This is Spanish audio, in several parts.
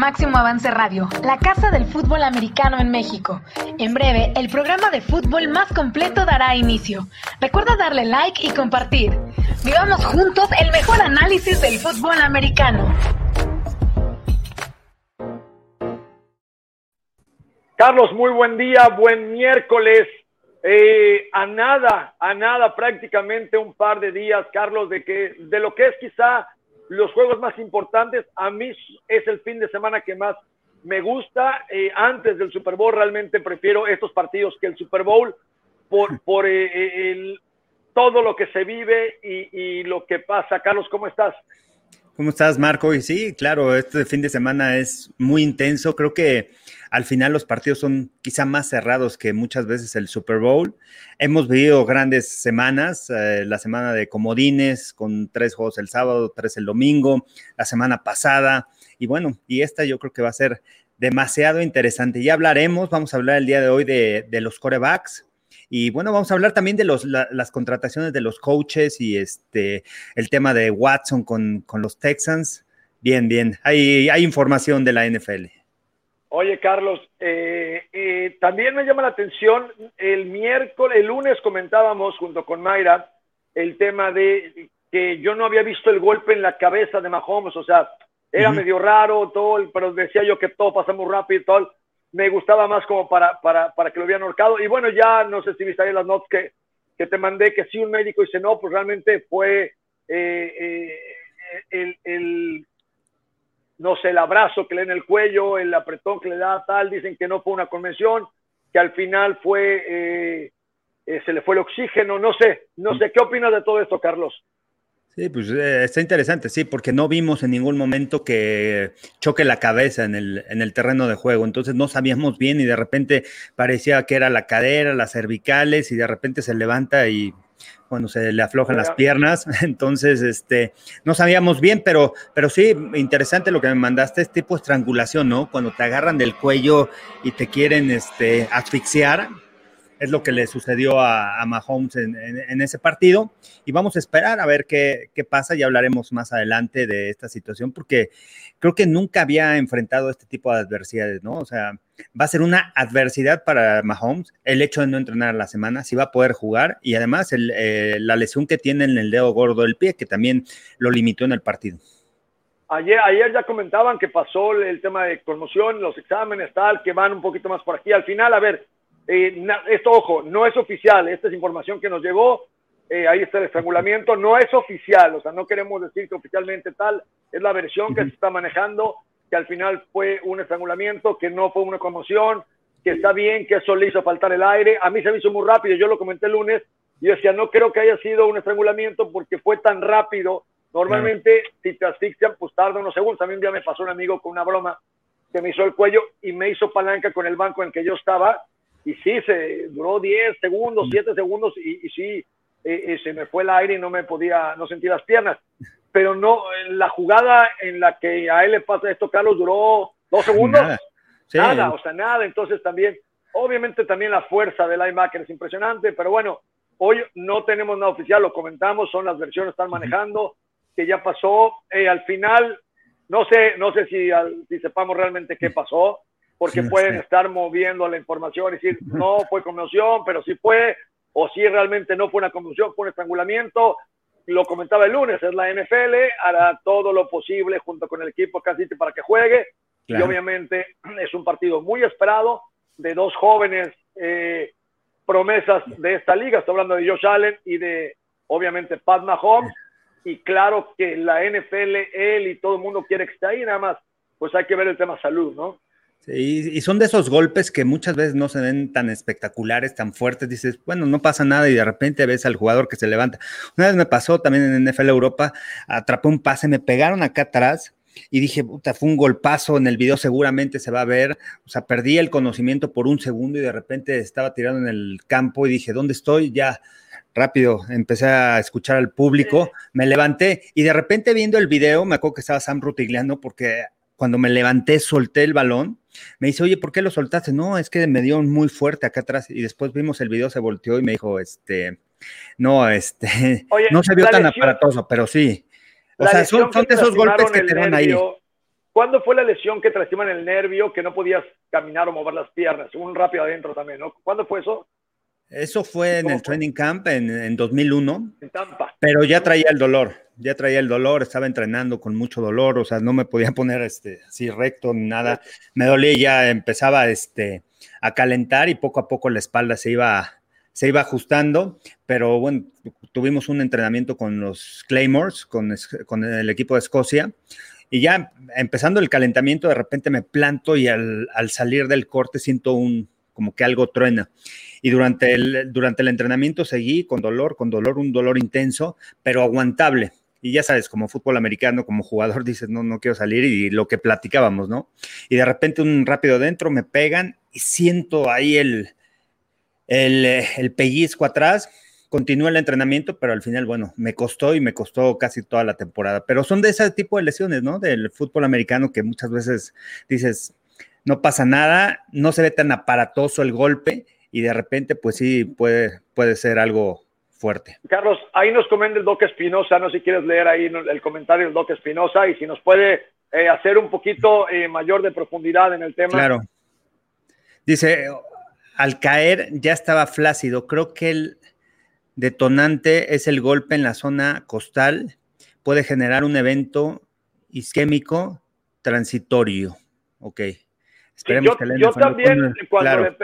Máximo Avance Radio, la casa del fútbol americano en México. En breve, el programa de fútbol más completo dará inicio. Recuerda darle like y compartir. Vivamos juntos el mejor análisis del fútbol americano. Carlos, muy buen día, buen miércoles. Eh, a nada, a nada, prácticamente un par de días, Carlos, de que de lo que es quizá los juegos más importantes, a mí es el fin de semana que más me gusta. Eh, antes del Super Bowl realmente prefiero estos partidos que el Super Bowl por, por eh, eh, el, todo lo que se vive y, y, lo que pasa. Carlos, ¿cómo estás? ¿Cómo estás, Marco? Y sí, claro, este fin de semana es muy intenso. Creo que al final los partidos son quizá más cerrados que muchas veces el Super Bowl. Hemos vivido grandes semanas, eh, la semana de comodines con tres juegos el sábado, tres el domingo, la semana pasada. Y bueno, y esta yo creo que va a ser demasiado interesante. Ya hablaremos, vamos a hablar el día de hoy de, los corebacks, y bueno, vamos a hablar también de las contrataciones de los coaches y este, el tema de Watson con, con los Texans. Bien, bien, hay, hay información de la NFL. Oye, Carlos, eh, eh, también me llama la atención, el miércoles, el lunes comentábamos junto con Mayra el tema de que yo no había visto el golpe en la cabeza de Mahomes, o sea, era uh -huh. medio raro, todo, pero decía yo que todo pasa muy rápido y todo. Me gustaba más como para, para, para que lo hubieran ahorcado. Y bueno, ya no sé si viste ahí las notas que, que te mandé, que sí un médico dice, no, pues realmente fue eh, eh, el, el no sé, el abrazo que le da en el cuello, el apretón que le da tal, dicen que no fue una convención, que al final fue, eh, eh, se le fue el oxígeno, no sé, no sé, ¿qué opinas de todo esto, Carlos? Sí, pues eh, está interesante, sí, porque no vimos en ningún momento que choque la cabeza en el, en el terreno de juego, entonces no sabíamos bien y de repente parecía que era la cadera, las cervicales y de repente se levanta y cuando se le aflojan las piernas, entonces este, no sabíamos bien, pero, pero sí, interesante lo que me mandaste, es tipo estrangulación, ¿no? Cuando te agarran del cuello y te quieren este, asfixiar, es lo que le sucedió a, Mahomes en, ese partido, y vamos a esperar a ver qué, pasa, y hablaremos más adelante de esta situación, porque creo que nunca había enfrentado este tipo de adversidades, ¿no? O sea, va a ser una adversidad para Mahomes el hecho de no entrenar la semana, si va a poder jugar y además eh, la lesión que tiene en el dedo gordo del pie, que también lo limitó en el partido. Ayer, ayer ya comentaban que pasó el tema de conmoción, los exámenes, tal, que van un poquito más por aquí. Al final, a ver, eh, esto, ojo, no es oficial, esta es información que nos llegó, eh, ahí está el estrangulamiento, no es oficial, o sea, no queremos decir que oficialmente tal, es la versión que se está manejando, que al final fue un estrangulamiento, que no fue una conmoción, que está bien, que eso le hizo faltar el aire. A mí se me hizo muy rápido, yo lo comenté el lunes, y decía, no creo que haya sido un estrangulamiento porque fue tan rápido. Normalmente, si te asfixian, pues tarda unos segundos. También un día me pasó un amigo con una broma que me hizo el cuello y me hizo palanca con el banco en que yo estaba, y sí, se duró 10 segundos, 7 segundos, y, y sí, eh, eh, se me fue el aire y no me podía, no sentí las piernas pero no, la jugada en la que a él le pasa esto, Carlos, duró dos segundos. Nada, sí. nada, o sea, nada. Entonces también, obviamente también la fuerza del linebacker es impresionante, pero bueno, hoy no tenemos nada oficial, lo comentamos, son las versiones que están manejando, que ya pasó. Eh, al final, no sé, no sé si, al, si sepamos realmente qué pasó, porque sí, pueden sí. estar moviendo la información y decir, no fue conmoción, pero sí fue, o si realmente no fue una conmoción, fue un estrangulamiento, lo comentaba el lunes, es la NFL, hará todo lo posible junto con el equipo casi para que juegue. Claro. Y obviamente es un partido muy esperado de dos jóvenes eh, promesas de esta liga. Estoy hablando de Josh Allen y de, obviamente, Pat Mahomes. Y claro que la NFL, él y todo el mundo quiere que esté ahí, nada más, pues hay que ver el tema salud, ¿no? Sí, y son de esos golpes que muchas veces no se ven tan espectaculares, tan fuertes. Dices, bueno, no pasa nada y de repente ves al jugador que se levanta. Una vez me pasó también en NFL Europa, atrapé un pase, me pegaron acá atrás y dije, puta, fue un golpazo, en el video seguramente se va a ver, o sea, perdí el conocimiento por un segundo y de repente estaba tirado en el campo y dije, ¿dónde estoy? Ya rápido empecé a escuchar al público, me levanté y de repente viendo el video, me acuerdo que estaba Sam Rutigliano porque cuando me levanté solté el balón me dice, oye, ¿por qué lo soltaste? No, es que me dio muy fuerte acá atrás y después vimos el video, se volteó y me dijo, este, no, este, oye, no se vio tan lesión, aparatoso, pero sí. O sea, son, son de esos golpes que te dan ahí. ¿Cuándo fue la lesión que te el nervio, que no podías caminar o mover las piernas? Un rápido adentro también, ¿no? ¿Cuándo fue eso? Eso fue en el training camp en, en 2001. En Tampa. Pero ya traía el dolor, ya traía el dolor, estaba entrenando con mucho dolor, o sea, no me podía poner este, así recto ni nada. Me dolía y ya empezaba este, a calentar y poco a poco la espalda se iba, se iba ajustando, pero bueno, tuvimos un entrenamiento con los Claymores, con, con el equipo de Escocia, y ya empezando el calentamiento, de repente me planto y al, salir del corte siento un, como que algo truena. Y durante el, durante el entrenamiento seguí con dolor, con dolor, un dolor intenso, pero aguantable. Y ya sabes, como fútbol americano, como jugador, dices, no, no quiero salir y lo que platicábamos, ¿no? Y de repente un rápido dentro me pegan y siento ahí el, el, el pellizco atrás continúa el entrenamiento, pero al final, bueno, me costó y me costó casi toda la temporada. Pero son de ese tipo de lesiones, ¿no? Del fútbol americano que muchas veces dices, no pasa nada, no se ve tan aparatoso el golpe y de repente, pues sí, puede, puede ser algo fuerte. Carlos, ahí nos comenta el Doc Espinosa, no sé si quieres leer ahí el comentario del Doc Espinosa y si nos puede eh, hacer un poquito eh, mayor de profundidad en el tema. Claro. Dice, al caer ya estaba flácido, creo que el detonante es el golpe en la zona costal, puede generar un evento isquémico transitorio. Ok. Esperemos que yo también, cuando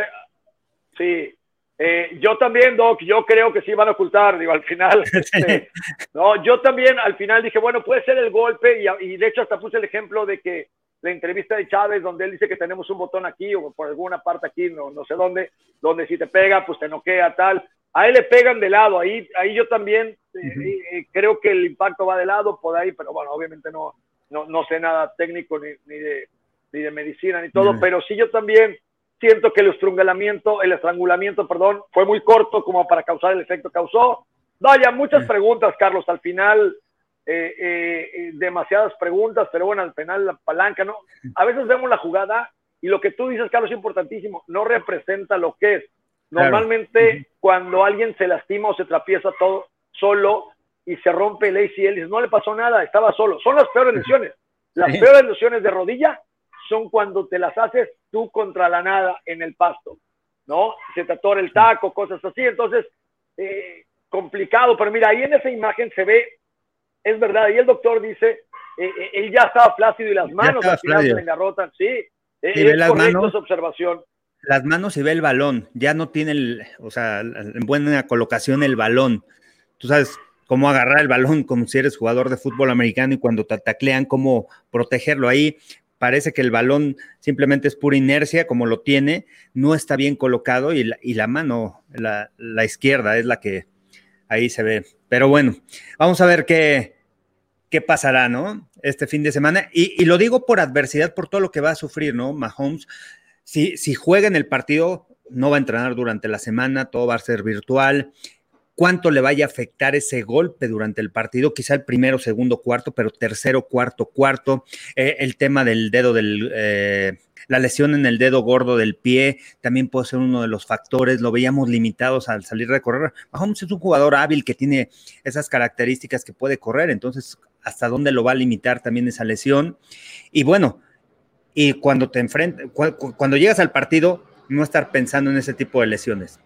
sí, eh, yo también, Doc, yo creo que sí van a ocultar, digo, al final. Este, no, yo también al final dije, bueno, puede ser el golpe, y, y, de hecho hasta puse el ejemplo de que la entrevista de Chávez, donde él dice que tenemos un botón aquí o por alguna parte aquí, no, no sé dónde, donde si te pega, pues te noquea, tal. A él le pegan de lado, ahí, ahí yo también eh, eh, creo que el impacto va de lado por ahí, pero bueno, obviamente no, no, sé nada técnico ni, ni, de, ni de medicina ni todo, pero sí yo también siento que el estrangulamiento, el estrangulamiento, perdón, fue muy corto como para causar el efecto que causó. Vaya, muchas preguntas, Carlos, al final eh, demasiadas preguntas, pero bueno, al final la palanca, ¿no? A veces vemos la jugada y lo que tú dices, Carlos, es importantísimo, no representa lo que es. Normalmente cuando alguien se lastima o se trapieza todo solo y se rompe el ACL, no le pasó nada, estaba solo. Son las peores lesiones. Las peores lesiones de rodilla son cuando te las haces tú contra la nada en el pasto, ¿no? Se te atora el taco, cosas así. Entonces, eh, complicado, pero mira, ahí en esa imagen se ve, es verdad, y el doctor dice, eh, eh, él ya estaba flácido y las manos al final se engarrotan, sí, es correcto esa observación las manos y ve el balón, ya no tiene, el, o sea, en buena colocación el balón. Tú sabes cómo agarrar el balón como si eres jugador de fútbol americano y cuando te taclean, cómo protegerlo ahí. Parece que el balón simplemente es pura inercia, como lo tiene, no está bien colocado y la, mano, la, izquierda, es la que ahí se ve. Pero bueno, vamos a ver qué, qué pasará, ¿no? Este fin de semana. Y, y lo digo por adversidad, por todo lo que va a sufrir, ¿no? Mahomes si, juega en el partido, no va a entrenar durante la semana, todo va a ser virtual. ¿Cuánto le vaya a afectar ese golpe durante el partido? Quizá el primero, segundo, cuarto, pero tercero, cuarto, cuarto. Eh, el tema del dedo del... Eh, la lesión en el dedo gordo del pie también puede ser uno de los factores. Lo veíamos limitados al salir de correr. Mahomes es un jugador hábil que tiene esas características que puede correr. Entonces, ¿hasta dónde lo va a limitar también esa lesión? Y bueno, y cuando te enfrentas, cuando llegas al partido, no estar pensando en ese tipo de lesiones,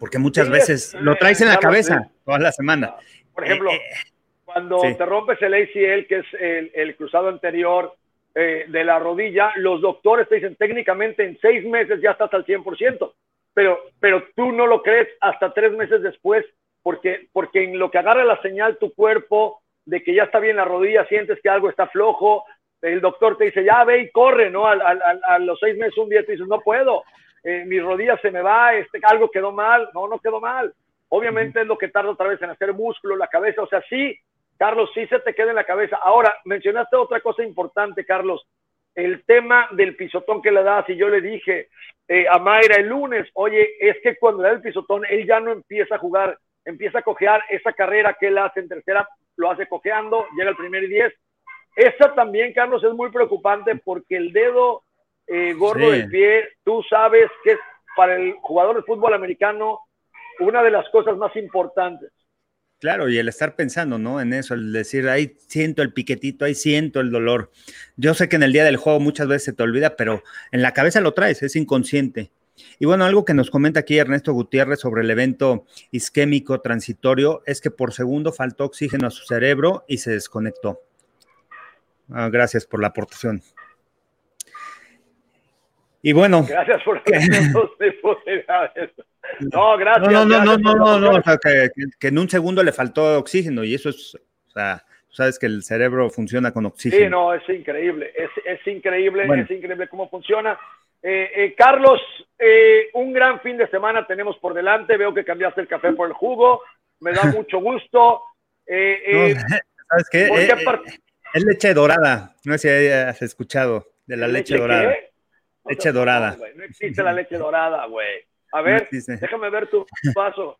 porque muchas veces lo traes en la cabeza toda la semana. Por ejemplo, eh, eh, cuando te rompes el ACL, que es el, cruzado anterior eh, de la rodilla, los doctores te dicen técnicamente en seis meses ya estás al 100%, pero, pero tú no lo crees hasta tres meses después, porque, porque en lo que agarra la señal tu cuerpo de que ya está bien la rodilla, sientes que algo está flojo, el doctor te dice, ya ve y corre, ¿no? A, los seis meses, un día te dices, no puedo, eh, mi rodilla se me va, este, algo quedó mal, no, no quedó mal. Obviamente es lo que tarda otra vez en hacer músculo, la cabeza, o sea, sí, Carlos, sí se te queda en la cabeza. Ahora, mencionaste otra cosa importante, Carlos, el tema del pisotón que le das, y yo le dije eh, a Mayra el lunes, oye, es que cuando le da el pisotón, él ya no empieza a jugar, empieza a cojear esa carrera que él hace en tercera, lo hace cojeando, llega el primer y diez, esa también, Carlos, es muy preocupante porque el dedo eh, gordo del pie, tú sabes que es para el jugador de fútbol americano una de las cosas más importantes. Claro, y el estar pensando, ¿no? En eso, el decir, ahí siento el piquetito, ahí siento el dolor. Yo sé que en el día del juego muchas veces se te olvida, pero en la cabeza lo traes, es inconsciente. Y bueno, algo que nos comenta aquí Ernesto Gutiérrez sobre el evento isquémico transitorio es que por segundo faltó oxígeno a su cerebro y se desconectó. Ah, gracias por la aportación. Y bueno. Gracias por No, gracias. No, no, no, no, no, no, o sea, que, en un segundo le faltó oxígeno y eso es, o sea, sabes que el cerebro funciona con oxígeno. Sí, no, es increíble, es, es increíble, es increíble cómo funciona. Eh, eh, Carlos, eh, un gran fin de semana tenemos por delante, veo que cambiaste el café por el jugo, me da mucho gusto. ¿Sabes qué? es leche dorada, no sé si has escuchado de la leche, dorada. Leche dorada. No, existe la leche dorada, güey. A ver, déjame ver tu vaso.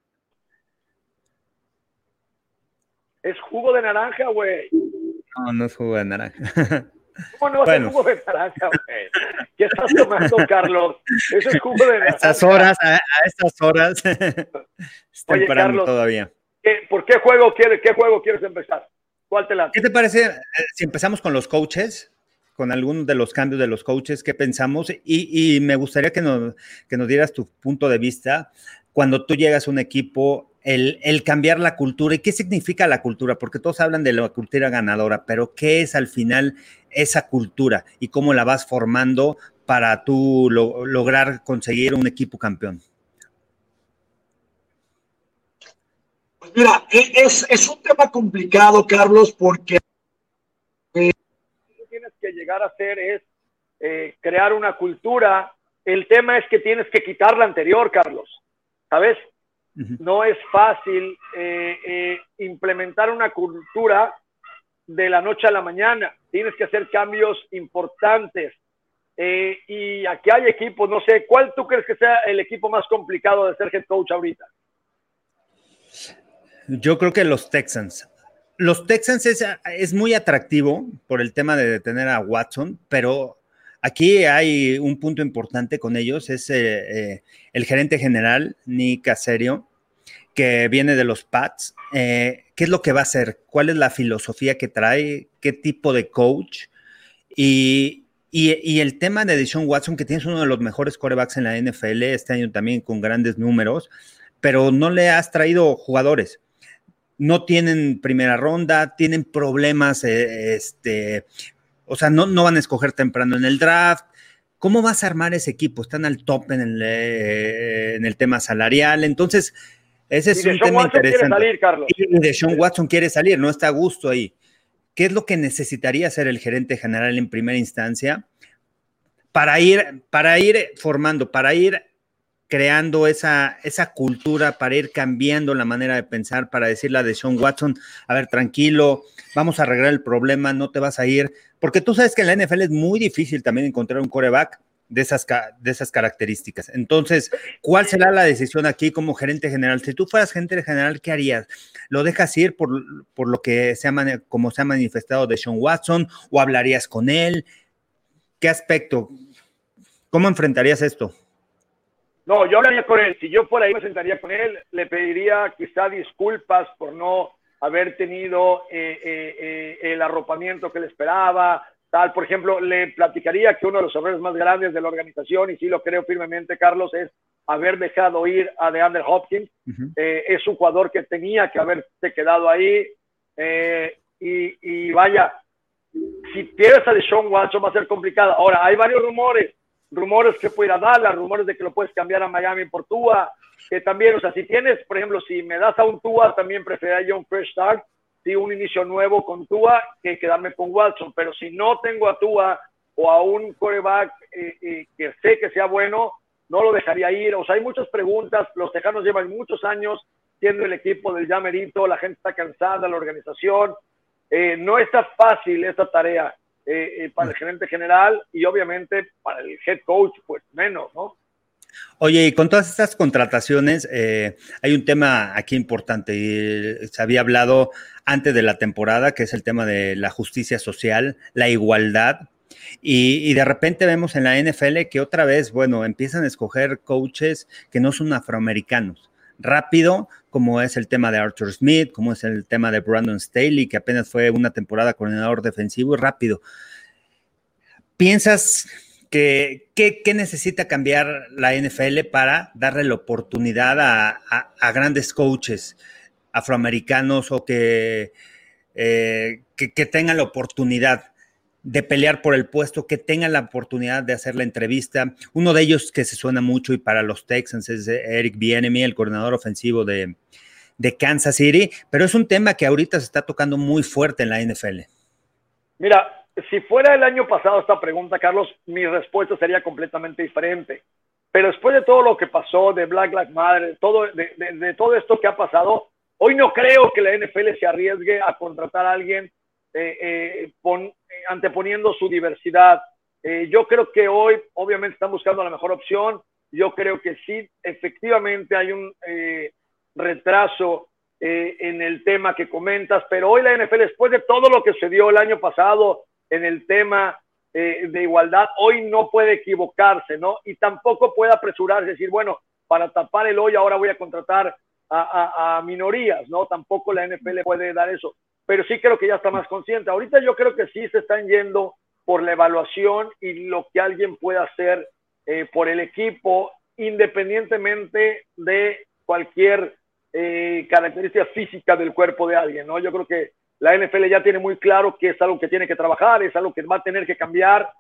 Es jugo de naranja, güey. No, no es jugo de naranja. ¿Cómo no a ser jugo de naranja, güey? ¿Qué estás tomando, Carlos? Eso es jugo de naranja. A estas horas, a, estas horas. Está temprano todavía. ¿Por qué juego, quieres, qué juego quieres empezar? ¿Cuál te la? ¿Qué te parece eh, si empezamos con los coaches? Con algunos de los cambios de los coaches, qué pensamos y, me gustaría que nos, que nos dieras tu punto de vista. Cuando tú llegas a un equipo, el, el, cambiar la cultura y qué significa la cultura, porque todos hablan de la cultura ganadora, pero qué es al final esa cultura y cómo la vas formando para tú lograr conseguir un equipo campeón. Pues mira, e, es, es un tema complicado, Carlos, porque llegar a hacer es eh, crear una cultura. El tema es que tienes que quitar la anterior, Carlos. ¿Sabes? No es fácil eh, eh, implementar una cultura de la noche a la mañana. Tienes que hacer cambios importantes. y aquí hay equipos, no sé, ¿cuál tú crees que sea el equipo más complicado de ser head coach ahorita? Yo creo que los Texans los Texans es, muy atractivo por el tema de detener a Watson, pero aquí hay un punto importante con ellos, es eh, eh, el gerente general, Nick Caserio, que viene de los Pats. Eh, ¿Qué es lo que va a hacer? ¿Cuál es la filosofía que trae? ¿Qué tipo de coach? Y, el tema de Deshaun Watson, que tienes uno de los mejores corebacks en la NFL, este año también con grandes números, pero no le has traído jugadores no tienen primera ronda, tienen problemas, eh, este, o sea, no, no van a escoger temprano en el draft. ¿Cómo vas a armar ese equipo? Están al top en el, eh, en el tema salarial. Entonces, ese es un tema interesante. Quiere salir, Carlos. Y de Sean Watson quiere salir, no está a gusto ahí. ¿Qué es lo que necesitaría hacer el gerente general en primera instancia para ir, para ir formando, para ir creando esa, esa cultura para ir cambiando la manera de pensar, para decirle a Sean Watson, a ver, tranquilo, vamos a arreglar el problema, no te vas a ir, porque tú sabes que en la NFL es muy difícil también encontrar un coreback de esas, de esas características. Entonces, ¿cuál será la decisión aquí como gerente general? Si tú fueras gerente general, ¿qué harías? ¿Lo dejas ir por, por lo que se ha, como se ha manifestado de Sean Watson o hablarías con él? ¿Qué aspecto? ¿Cómo enfrentarías esto? No, yo hablaría con él. Si yo por ahí me sentaría con él, le pediría quizá disculpas por no haber tenido eh, eh, eh, el arropamiento que le esperaba. Tal, por ejemplo, le platicaría que uno de los errores más grandes de la organización, y sí lo creo firmemente, Carlos, es haber dejado ir a DeAndre Hopkins. es un jugador que tenía que haberse quedado ahí. Y, y, vaya, si pierdes a Deshaun Watson va a ser complicado. Ahora, hay varios rumores rumores que puede ir a Dallas, rumores de que lo puedes cambiar a Miami por Tua, que también, o sea, si tienes, por ejemplo, si me das a un Tua, también preferiría un fresh start, sí, un inicio nuevo con Tua, que quedarme con Watson, pero si no tengo a Tua o a un coreback eh, eh, que sé que sea bueno, no lo dejaría ir, o sea, hay muchas preguntas, los tejanos llevan muchos años siendo el equipo del llamerito, la gente está cansada, la organización, eh, no está fácil esta tarea. Eh, eh, para el gerente general y obviamente para el head coach, pues menos, ¿no? Oye, y con todas estas contrataciones, eh, hay un tema aquí importante y se había hablado antes de la temporada, que es el tema de la justicia social, la igualdad. Y, y, de repente vemos en la NFL que otra vez, bueno, empiezan a escoger coaches que no son afroamericanos. Rápido, como es el tema de Arthur Smith, como es el tema de Brandon Staley, que apenas fue una temporada coordinador defensivo y rápido. ¿Piensas que, necesita cambiar la NFL para darle la oportunidad a, grandes coaches afroamericanos o que, eh, que, que tengan la oportunidad de pelear por el puesto, que tengan la oportunidad de hacer la entrevista. Uno de ellos que se suena mucho y para los Texans es Eric Bienemy, el coordinador ofensivo de, de Kansas City, pero es un tema que ahorita se está tocando muy fuerte en la NFL. Mira, si fuera el año pasado esta pregunta, Carlos, mi respuesta sería completamente diferente. Pero después de todo lo que pasó, de Black Lives Matter, todo, de, todo esto que ha pasado, hoy no creo que la NFL se arriesgue a contratar a alguien eh, eh, anteponiendo su diversidad. Eh, yo creo que hoy, obviamente, están buscando la mejor opción. Yo creo que sí, efectivamente hay un retraso en el tema que comentas, pero hoy la NFL, después de todo lo que se dio el año pasado, en el tema eh, de igualdad, hoy no puede equivocarse, ¿no? Y tampoco puede apresurarse, decir, bueno, para tapar el hoy ahora voy a contratar a, minorías, ¿no? Tampoco la NFL puede dar eso. Pero sí creo que ya está más consciente. Ahorita yo creo que sí se están yendo por la evaluación y lo que alguien pueda hacer eh, por el equipo, independientemente de cualquier eh, característica física del cuerpo de alguien, ¿no? Yo creo que la NFL ya tiene muy claro que es algo que tiene que trabajar, es algo que va a tener que cambiar,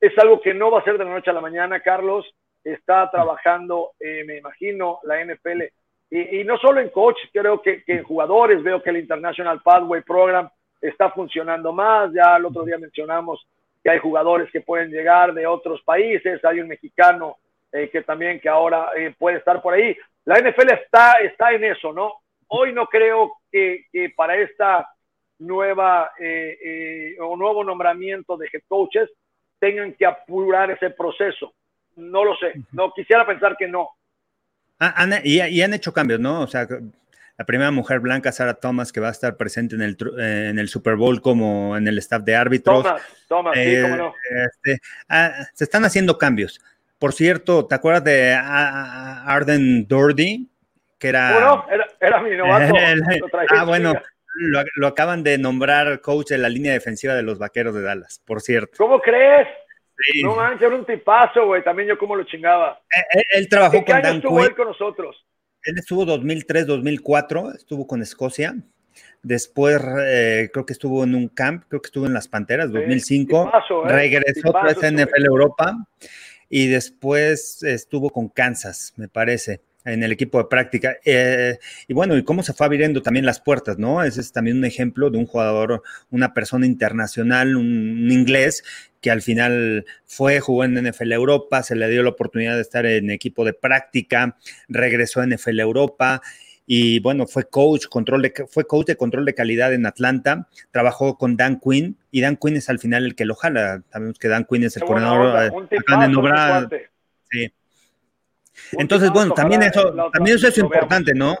es algo que no va a ser de la noche a la mañana, Carlos. Está trabajando, eh, me imagino, la NFL. Y, no solo en coach, creo que, en jugadores, veo que el International Pathway Program está funcionando más. Ya el otro día mencionamos que hay jugadores que pueden llegar de otros países, hay un mexicano eh, que también que ahora eh, puede estar por ahí. La NFL está, está en eso, ¿no? Hoy no creo que, que para esta nueva eh, eh, o nuevo nombramiento de head coaches tengan que apurar ese proceso. No lo sé, no quisiera pensar que no. Ah, y, han hecho cambios, ¿no? O sea, la primera mujer blanca, Sarah Thomas, que va a estar presente en el, en el Super Bowl como en el staff de árbitros. Thomas, Thomas, sí, cómo no. Este, ah, se están haciendo cambios. Por cierto, ¿te acuerdas de Arden Doherty? Que era. Bueno, era, era mi novato. ah, bueno, lo, acaban de nombrar coach de la línea defensiva de los vaqueros de Dallas, por cierto. ¿Cómo crees? No manches, era un tipazo, güey. También yo como lo chingaba. Eh, eh, él, trabajó con Dan estuvo él con nosotros? Él estuvo 2003-2004, estuvo con Escocia. Después eh, creo que estuvo en un camp, creo que estuvo en las Panteras, 2005. regresó a NFL Europa y después estuvo con Kansas, me parece en el equipo de práctica. Eh, y bueno, y cómo se fue abriendo también las puertas, ¿no? Ese es también un ejemplo de un jugador, una persona internacional, un, inglés, que al final fue, jugó en NFL Europa, se le dio la oportunidad de estar en equipo de práctica, regresó a NFL Europa. Y bueno, fue coach, control de, fue coach de control de calidad en Atlanta, trabajó con Dan Quinn, y Dan Quinn es al final el que lo jala. Sabemos que Dan Quinn es el coordinador de Sí. Entonces, bueno, también eso, también eso es importante, ¿no?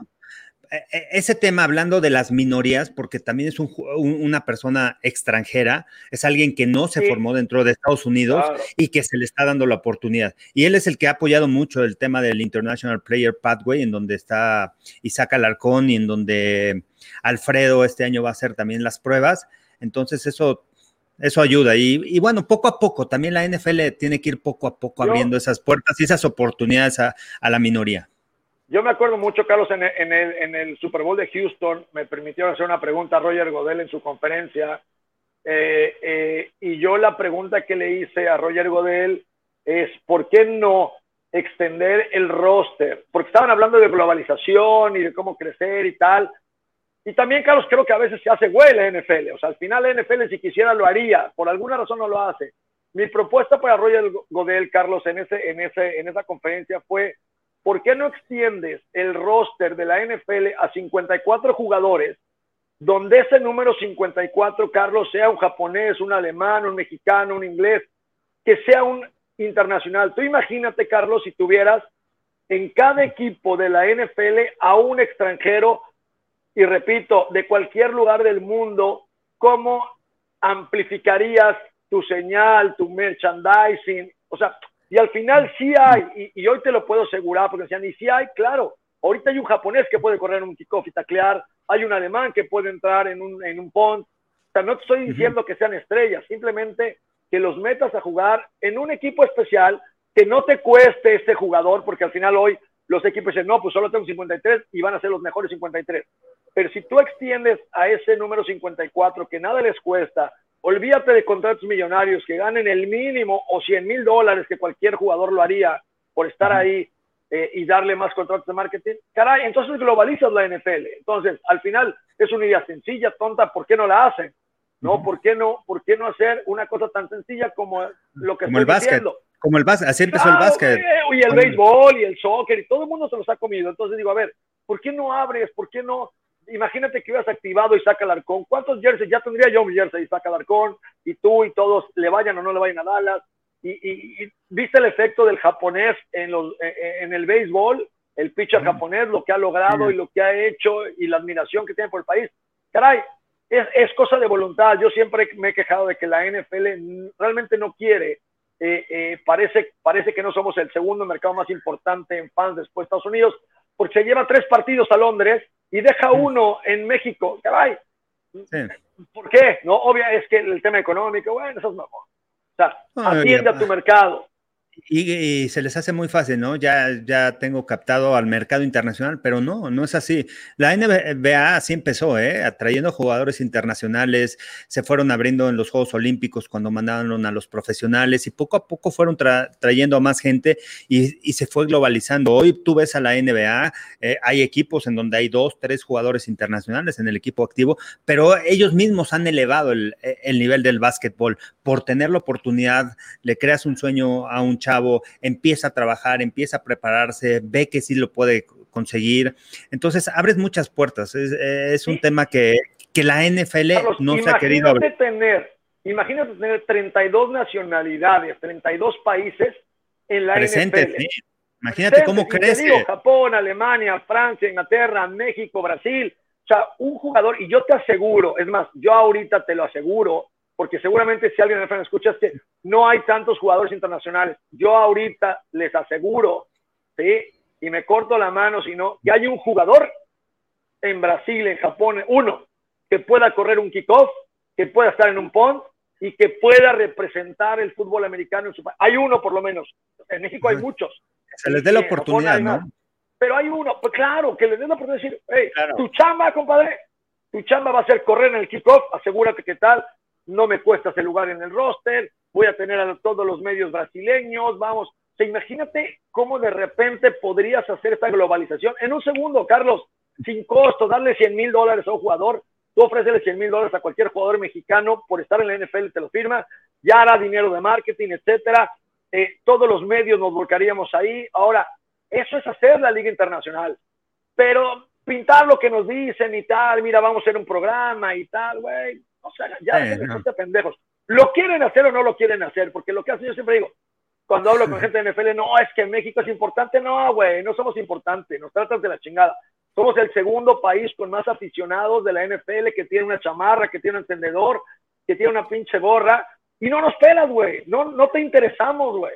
E, e, ese tema, hablando de las minorías, porque también es una persona extranjera, es alguien que no se formó dentro de Estados Unidos y que se le está dando la oportunidad. Y él es el que ha apoyado mucho el tema del International Player Pathway, en donde está Isaac Alarcón y en donde Alfredo este año va a hacer también las pruebas. Entonces, eso eso ayuda. Y, bueno, poco a poco, también la NFL tiene que ir poco a poco abriendo esas puertas y esas oportunidades a, la minoría. Yo me acuerdo mucho, Carlos, en el, en, el, Super Bowl de Houston, me permitieron hacer una pregunta a Roger Godel en su conferencia. Eh, eh, y yo la pregunta que le hice a Roger Godel es, ¿por qué no extender el roster? Porque estaban hablando de globalización y de cómo crecer y tal. Y también, Carlos, creo que a veces se hace güey la NFL. O sea, al final la NFL, si quisiera, lo haría. Por alguna razón no lo hace. Mi propuesta para Roger Godel, Carlos, en, ese, en, ese, en esa conferencia fue, ¿por qué no extiendes el roster de la NFL a 54 jugadores, donde ese número 54, Carlos, sea un japonés, un alemán, un mexicano, un inglés, que sea un internacional? Tú imagínate, Carlos, si tuvieras en cada equipo de la NFL a un extranjero y repito, de cualquier lugar del mundo, ¿cómo amplificarías tu señal, tu merchandising? O sea, y al final sí hay, y, hoy te lo puedo asegurar, porque decían, y sí hay, claro, Ahorita hay un japonés que puede correr un kickoff y taclear, hay un alemán que puede entrar en un, en un punt. O sea, no te estoy diciendo que sean estrellas, simplemente que los metas a jugar en un equipo especial que no te cueste este jugador, porque al final hoy los equipos dicen, no, pues solo tengo 53 y van a ser los mejores 53. Pero si tú extiendes a ese número 54, que nada les cuesta, olvídate de contratos millonarios que ganen el mínimo o 100 mil dólares que cualquier jugador lo haría por estar ahí eh, y darle más contratos de marketing. Caray, entonces globalizas la NFL. Entonces, al final es una idea sencilla, tonta, ¿por qué no la hacen? ¿No? ¿Por qué no, por qué no hacer una cosa tan sencilla como lo que como estoy el diciendo? Como el básquet, así empezó el básquet. Y el béisbol y el soccer y todo el mundo se los ha comido. Entonces digo, a ver, ¿por qué no abres? ¿Por qué no? Imagínate que hubieras activado y saca arcón. ¿Cuántos jerseys? Ya tendría yo mi jersey y saca arcón y tú y todos le vayan o no le vayan a Dallas y, viste el efecto del japonés en, los, en el béisbol, el pitcher japonés, lo que ha logrado y lo que ha hecho y la admiración que tiene por el país. Caray, es, es, cosa de voluntad. Yo siempre me he quejado de que la NFL realmente no quiere. Eh, eh, parece, parece que no somos el segundo mercado más importante en fans después de Estados Unidos, porque se lleva tres partidos a Londres y deja uno en México. Caray, ¿por qué? No, obvio es que el tema económico, bueno, eso es mejor atiende a tu mercado. Y, se les hace muy fácil, ¿no? Ya, ya tengo captado al mercado internacional, pero no, no es así. La NBA así empezó, ¿eh? Atrayendo jugadores internacionales, se fueron abriendo en los Juegos Olímpicos cuando mandaron a los profesionales y poco a poco fueron trayendo a más gente y, se fue globalizando. Hoy tú ves a la NBA, eh, hay equipos en donde hay dos, tres jugadores internacionales en el equipo activo, pero ellos mismos han elevado el, el nivel del básquetbol. Por tener la oportunidad, le creas un sueño a un chavo empieza a trabajar, empieza a prepararse, ve que sí lo puede conseguir. Entonces, abres muchas puertas. Es, un tema que, que la NFL no se ha querido abrir. Tener, imagínate tener 32 nacionalidades, 32 países en la NFL. Imagínate cómo crece. Japón, Alemania, Francia, Inglaterra, México, Brasil. O sea, un jugador, y yo te aseguro, es más, yo ahorita te lo aseguro, porque seguramente si alguien en el escucha es que no hay tantos jugadores internacionales. Yo ahorita les aseguro, ¿sí? Y me corto la mano si no, que hay un jugador en Brasil, en Japón, uno, que pueda correr un kickoff, que pueda estar en un pont y que pueda representar el fútbol americano en su país. Hay uno por lo menos. En México hay muchos. Se les dé la oportunidad, ¿no? Pero hay uno, pues claro, que les dé la oportunidad de decir, hey, tu chamba, compadre, tu chamba va a ser correr en el kickoff, asegúrate que tal, no me cuesta ese lugar en el roster, voy a tener a todos los medios brasileños, vamos. Imagínate cómo de repente podrías hacer esta globalización en un segundo, Carlos, sin costo, darle 100 mil dólares a un jugador, tú ofreces 100 mil dólares a cualquier jugador mexicano por estar en la NFL, te lo firma, ya hará dinero de marketing, etcétera. Eh, todos los medios nos volcaríamos ahí. Ahora, eso es hacer la Liga Internacional. Pero pintar lo que nos dicen y tal, mira, vamos a hacer un programa y tal, güey, o sea, ya eh, no. pendejos. ¿Lo quieren hacer o no lo quieren hacer? Porque lo que hace yo siempre digo, cuando hablo con gente de NFL, no, es que México es importante. No, güey, no somos importantes, nos tratas de la chingada. Somos el segundo país con más aficionados de la NFL que tiene una chamarra, que tiene un encendedor, que tiene una pinche gorra. Y no nos pelas, güey. No, no te interesamos, güey.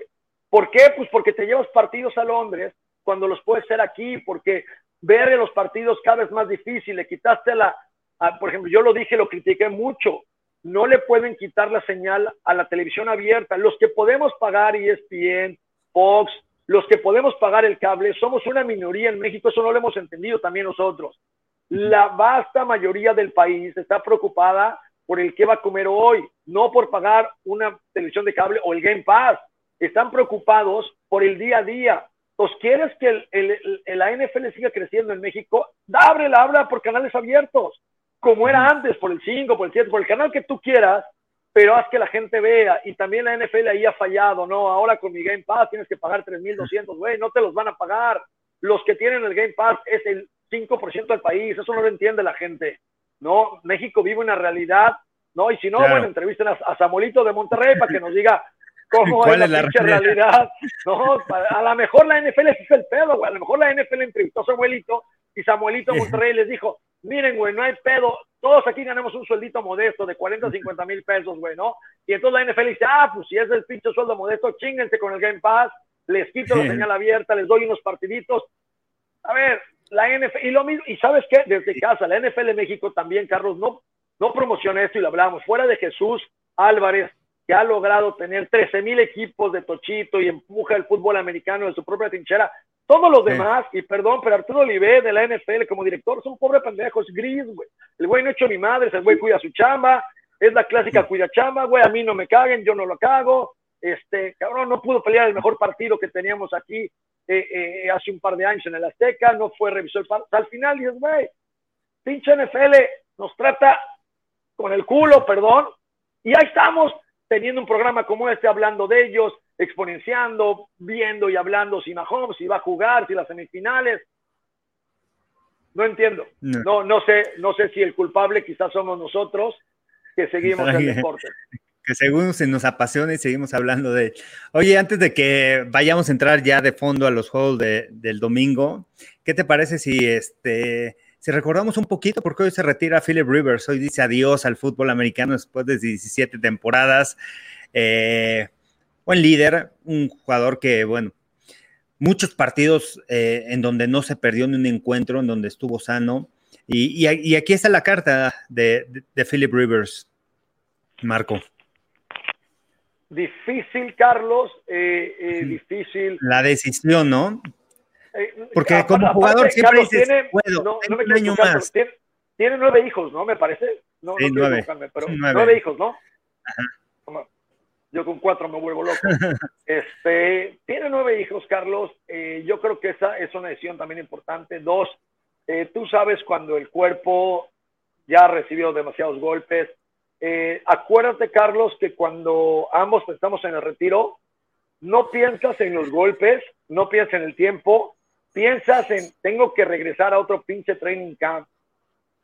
¿Por qué? Pues porque te llevas partidos a Londres cuando los puedes ser aquí, porque ver los partidos cada vez más difícil, le quitaste la, Ah, por ejemplo, yo lo dije, lo critiqué mucho. No le pueden quitar la señal a la televisión abierta. Los que podemos pagar ESPN, Fox, los que podemos pagar el cable, somos una minoría en México, eso no lo hemos entendido también nosotros. La vasta mayoría del país está preocupada por el que va a comer hoy, no por pagar una televisión de cable o el Game Pass. Están preocupados por el día a día. ¿Os quieres que el, el, la NFL siga creciendo en México? Abre la habla por canales abiertos como era antes, por el 5, por el 7, por el canal que tú quieras, pero haz que la gente vea. Y también la NFL ahí ha fallado, ¿no? Ahora con mi Game Pass tienes que pagar 3.200, güey, no te los van a pagar. Los que tienen el Game Pass es el 5% del país, eso no lo entiende la gente, ¿no? México vive una realidad, ¿no? Y si no, bueno, entrevisten a, Samuelito de Monterrey para que nos diga cómo es la, realidad? ¿no? A lo mejor la NFL es el pedo, güey. A lo mejor la NFL entrevistó a Samuelito y Samuelito Monterrey les dijo, miren, güey, no hay pedo, todos aquí ganamos un sueldito modesto de 40 o 50 mil pesos, güey, ¿no? Y entonces la NFL dice, ah, pues si es el pinche sueldo modesto, chinguense con el Game Pass, les quito la señal abierta, les doy unos partiditos. A ver, la NFL, y lo mismo, y sabes qué, desde casa, la NFL de México también, Carlos, no, no promociona esto y lo hablamos, fuera de Jesús Álvarez, que ha logrado tener 13 mil equipos de Tochito y empuja el fútbol americano en su propia trinchera. Todos los demás, y perdón, pero Arturo Olivé de la NFL como director son pobre pendejos, gris, güey. El güey no ha hecho ni madre, el güey cuida su chamba, es la clásica cuida chamba, güey, a mí no me caguen, yo no lo cago. Este, cabrón, no pudo pelear el mejor partido que teníamos aquí eh, eh, hace un par de años en el Azteca, no fue partido. Al final dices, güey, pinche NFL nos trata con el culo, perdón, y ahí estamos teniendo un programa como este, hablando de ellos, exponenciando, viendo y hablando si Mahomes, si va a jugar, si las semifinales. No entiendo. No. no, sé, no sé si el culpable quizás somos nosotros que seguimos el deporte. Que según se nos apasiona y seguimos hablando de. Oye, antes de que vayamos a entrar ya de fondo a los juegos de, del domingo, ¿qué te parece si este si recordamos un poquito, porque hoy se retira Philip Rivers, hoy dice adiós al fútbol americano después de 17 temporadas. Eh, buen líder, un jugador que, bueno, muchos partidos eh, en donde no se perdió ni un encuentro, en donde estuvo sano. Y, aquí está la carta de, Philip Rivers, Marco. Difícil, Carlos, eh, difícil. La decisión, ¿no? Eh, Porque como jugador siempre dices, tiene, puedo, no, no me quiero más. Tiene, tiene, nueve hijos, ¿no? Me parece. No, sí, no nueve. pero nueve. nueve. hijos, ¿no? Ajá. Yo con cuatro me vuelvo loco. este, tiene nueve hijos, Carlos. Eh, yo creo que esa es una decisión también importante. Dos, eh, tú sabes cuando el cuerpo ya ha recibido demasiados golpes. Eh, acuérdate, Carlos, que cuando ambos estamos en el retiro, no piensas en los golpes, no piensas en el tiempo, piensas en, tengo que regresar a otro pinche training camp.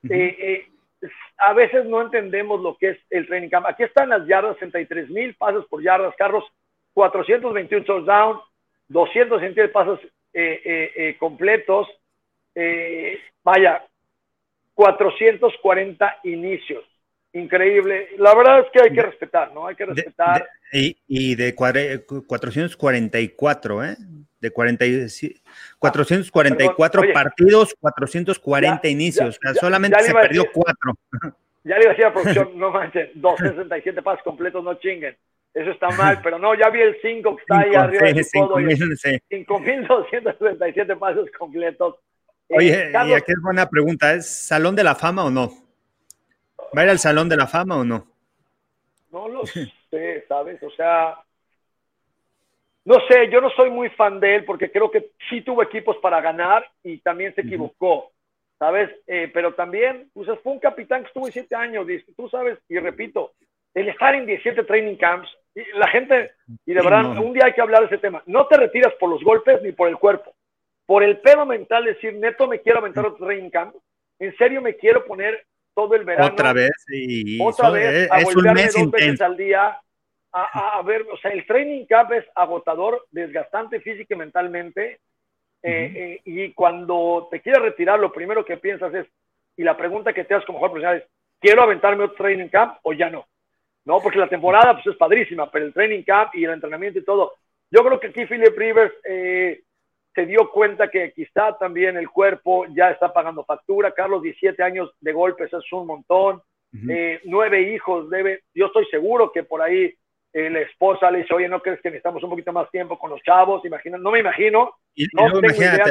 Eh, eh, a veces no entendemos lo que es el training camp. Aquí están las yardas, 63 mil pasos por yardas, carros, 421 touchdowns, 260 pasos eh, completos, vaya, 440 inicios increíble. La verdad es que hay que respetar, ¿no? Hay que respetar. Y, y, de 444, ¿eh? De 40, 444 partidos, 440 inicios. solamente se perdió cuatro. Ya le iba a decir a la producción, no manchen, 267 pasos completos, no chinguen. Eso está mal, pero no, ya vi el 5 que está ahí arriba de su 5.267 pasos completos. Oye, eh, y aquí es buena pregunta, ¿es Salón de la Fama o no? ¿Va a ir al Salón de la Fama o no? No lo sé, ¿sabes? O sea, no sé, yo no soy muy fan de él porque creo que sí tuvo equipos para ganar y también se equivocó, ¿sabes? Eh, pero también, pues fue un capitán que estuvo 17 años, tú sabes, y repito, el estar en 17 training camps, y la gente, y de verdad, un día hay que hablar de ese tema, no te retiras por los golpes ni por el cuerpo, por el pedo mental, decir, neto, me quiero aventar otro training camp, en serio me quiero poner todo el verano. Otra vez, y otra vez, a es un mes dos veces al día. A, ver, o sea, el training camp es agotador, desgastante física y mentalmente. Eh, eh, y cuando te quieres retirar, lo primero que piensas es, y la pregunta que te haces como jugador profesional es, ¿quiero aventarme otro training camp o ya no? No, porque la temporada pues, es padrísima, pero el training camp y el entrenamiento y todo. Yo creo que aquí Philip Rivers eh, se dio cuenta que quizá también el cuerpo ya está pagando factura. Carlos, 17 años de golpes es un montón. Eh, nueve hijos, debe, yo estoy seguro que por ahí eh, la esposa le dice, oye, ¿no crees que necesitamos un poquito más tiempo con los chavos? Imagina, no me imagino. Y, no imagínate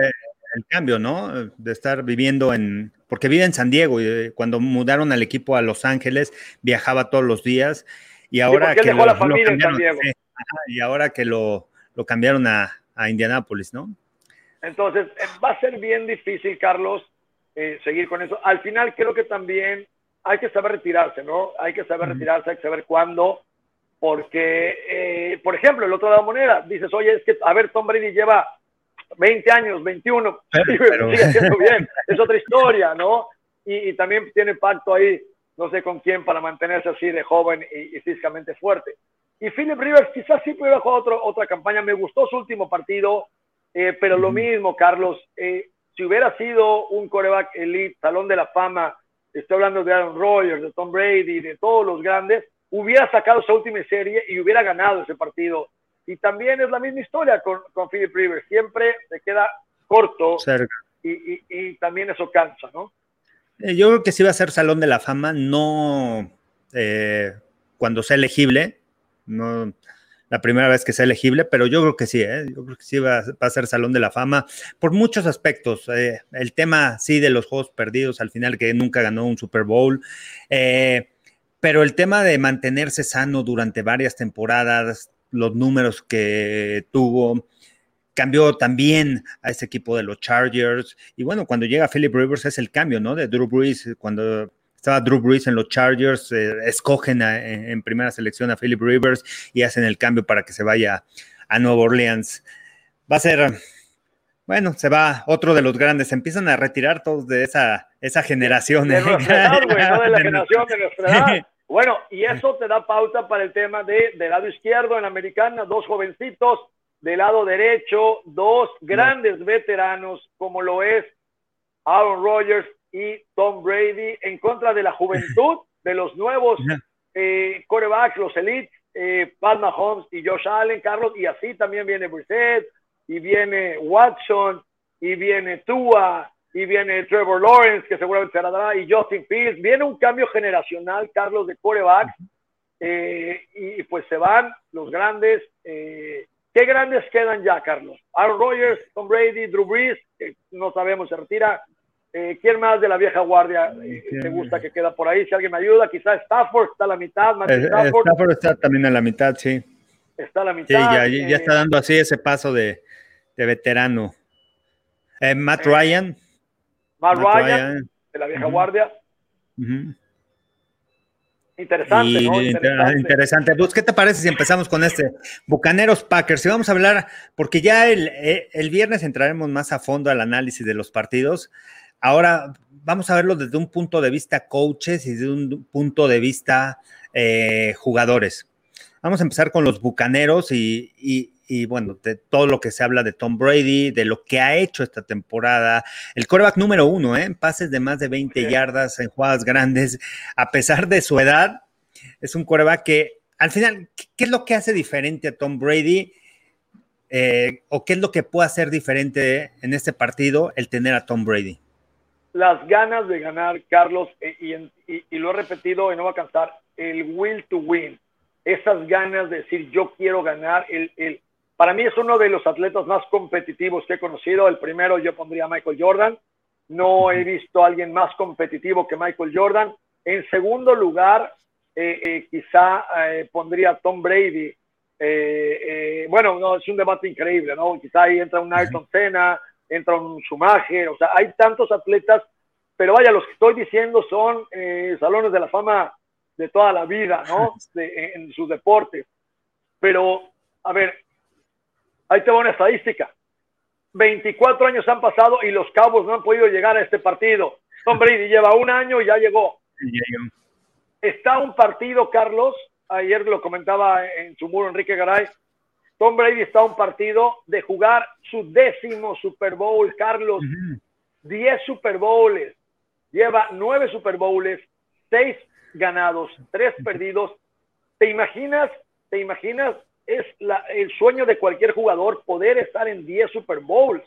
el cambio, ¿no? De estar viviendo en, porque vive en San Diego y eh, cuando mudaron al equipo a Los Ángeles viajaba todos los días y ahora que lo, cambiaron, y ahora que lo, lo cambiaron a, a Indianápolis, ¿no? Entonces, eh, va a ser bien difícil, Carlos, eh, seguir con eso. Al final creo que también hay que saber retirarse, ¿no? Hay que saber retirarse, hay que saber cuándo, porque, eh, por ejemplo, el otro lado de la moneda, dices, oye, es que, a ver, Tom Brady lleva 20 años, 21, pero, sigue haciendo bien, es otra historia, ¿no? Y, también tiene pacto ahí, no sé con quién, para mantenerse así de joven y, físicamente fuerte. Y Philip Rivers quizás sí pudiera jugar otro, otra campaña, me gustó su último partido, eh, pero lo mismo, Carlos, eh, si hubiera sido un coreback elite, salón de la fama, estoy hablando de Aaron Rodgers, de Tom Brady, de todos los grandes, hubiera sacado esa última serie y hubiera ganado ese partido. Y también es la misma historia con, con Philip Rivers, siempre se queda corto y, también eso cansa, ¿no? Eh, yo creo que sí va a ser Salón de la Fama, no eh, cuando sea elegible, no la primera vez que sea elegible, pero yo creo que sí, ¿eh? yo creo que sí va, a ser Salón de la Fama por muchos aspectos. el tema, sí, de los Juegos Perdidos, al final que nunca ganó un Super Bowl, pero el tema de mantenerse sano durante varias temporadas, los números que tuvo, cambió también a ese equipo de los Chargers. Y bueno, cuando llega Philip Rivers es el cambio, ¿no? De Drew Brees, cuando estaba Drew Brees en los Chargers, eh, escogen en, primera selección a Philip Rivers y hacen el cambio para que se vaya a Nueva Orleans. Va a ser, bueno, se va otro de los grandes, empiezan a retirar todos de esa, esa generación. De, nuestra edad, güey, no de la generación de nuestra edad. Bueno, y eso te da pauta para el tema de del lado izquierdo en la americana, dos jovencitos, del lado derecho, dos grandes veteranos como lo es Aaron Rodgers y Tom Brady en contra de la juventud de los nuevos eh, corebacks, los elites, eh, Pat Mahomes y Josh Allen, Carlos, y así también viene Brissett, y viene Watson, y viene Tua, y viene Trevor Lawrence, que seguramente será, y Justin Fields. Viene un cambio generacional, Carlos, de corebacks, eh, y pues se van los grandes. Eh, ¿Qué grandes quedan ya, Carlos? Aaron Rodgers, Tom Brady, Drew Brees, no sabemos, se retira. Eh, ¿Quién más de la vieja guardia te gusta que queda por ahí? Si alguien me ayuda, quizás Stafford está a la mitad. Stafford. está también a la mitad, sí. Está a la mitad. Sí, ya, está dando así ese paso de, veterano. Matt Ryan. Matt, Ryan, de la vieja guardia. Interesante, ¿no? Interesante. Pues, ¿qué te parece si empezamos con este Bucaneros Packers? Y vamos a hablar, porque ya el, eh, el, viernes entraremos más a fondo al análisis de los partidos. Ahora vamos a verlo desde un punto de vista coaches y desde un punto de vista eh, jugadores. Vamos a empezar con los Bucaneros y, y bueno, de todo lo que se habla de Tom Brady, de lo que ha hecho esta temporada. El coreback número uno, ¿eh? en pases de más de 20 yardas, en jugadas grandes, a pesar de su edad, es un coreback que al final, ¿qué es lo que hace diferente a Tom Brady? Eh, ¿O qué es lo que puede hacer diferente en este partido el tener a Tom Brady? Las ganas de ganar, Carlos, eh, y, lo he repetido y no va a cansar, el will to win, esas ganas de decir yo quiero ganar, el, el para mí es uno de los atletas más competitivos que he conocido. El primero yo pondría a Michael Jordan. No he visto a alguien más competitivo que Michael Jordan. En segundo lugar, eh, eh, quizá eh, pondría a Tom Brady. bueno, no, es un debate increíble, ¿no? Quizá ahí entra un Ayrton Senna, entra un Schumacher, o sea, hay tantos atletas, pero vaya, los que estoy diciendo son salones de la fama de toda la vida, ¿no? en sus deportes. Pero, a ver, Ahí te va una estadística. 24 años han pasado y los Cabos no han podido llegar a este partido. Tom Brady lleva un año y ya llegó. Está un partido, Carlos, ayer lo comentaba en su muro Enrique Garay, Tom Brady está un partido de jugar su décimo Super Bowl, Carlos. 10 Super Bowls. Lleva 9 Super Bowls, 6 ganados, 3 perdidos. ¿Te imaginas? ¿Te imaginas es el sueño de cualquier jugador poder estar en 10 Super Bowls.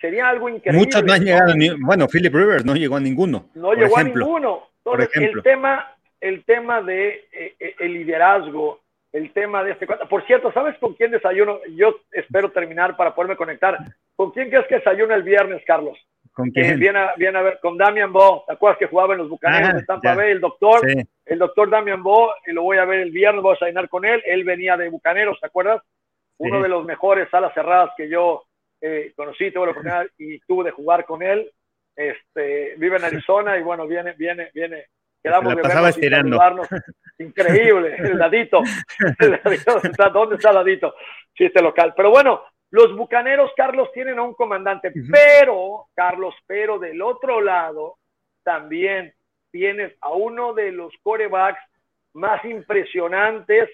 Sería algo increíble. Muchos no han llegado, ni, bueno, Philip Rivers no llegó a ninguno. No llegó a ninguno. Entonces, el tema, el tema de eh, eh, el liderazgo, el tema de este. Por cierto, ¿sabes con quién desayuno? Yo espero terminar para poderme conectar. ¿Con quién crees que desayuna el viernes, Carlos? ¿Con quién? viene, a, viene a ver, con Damian Bo, ¿te acuerdas que jugaba en los Bucaneros ah, de Tampa Bay? El doctor, el doctor Damian Bo, y lo voy a ver el viernes, voy a desayunar con él. Él venía de Bucaneros, ¿te acuerdas? Uno de los mejores salas cerradas que yo eh, conocí, tuve la oportunidad y tuve de jugar con él. Este, vive en Arizona y bueno, viene, viene, viene. Quedamos de vernos Increíble, el ladito. ¿Dónde está el ladito? Chiste local. Pero bueno, los bucaneros, Carlos, tienen a un comandante, pero, Carlos, pero del otro lado también tienes a uno de los corebacks más impresionantes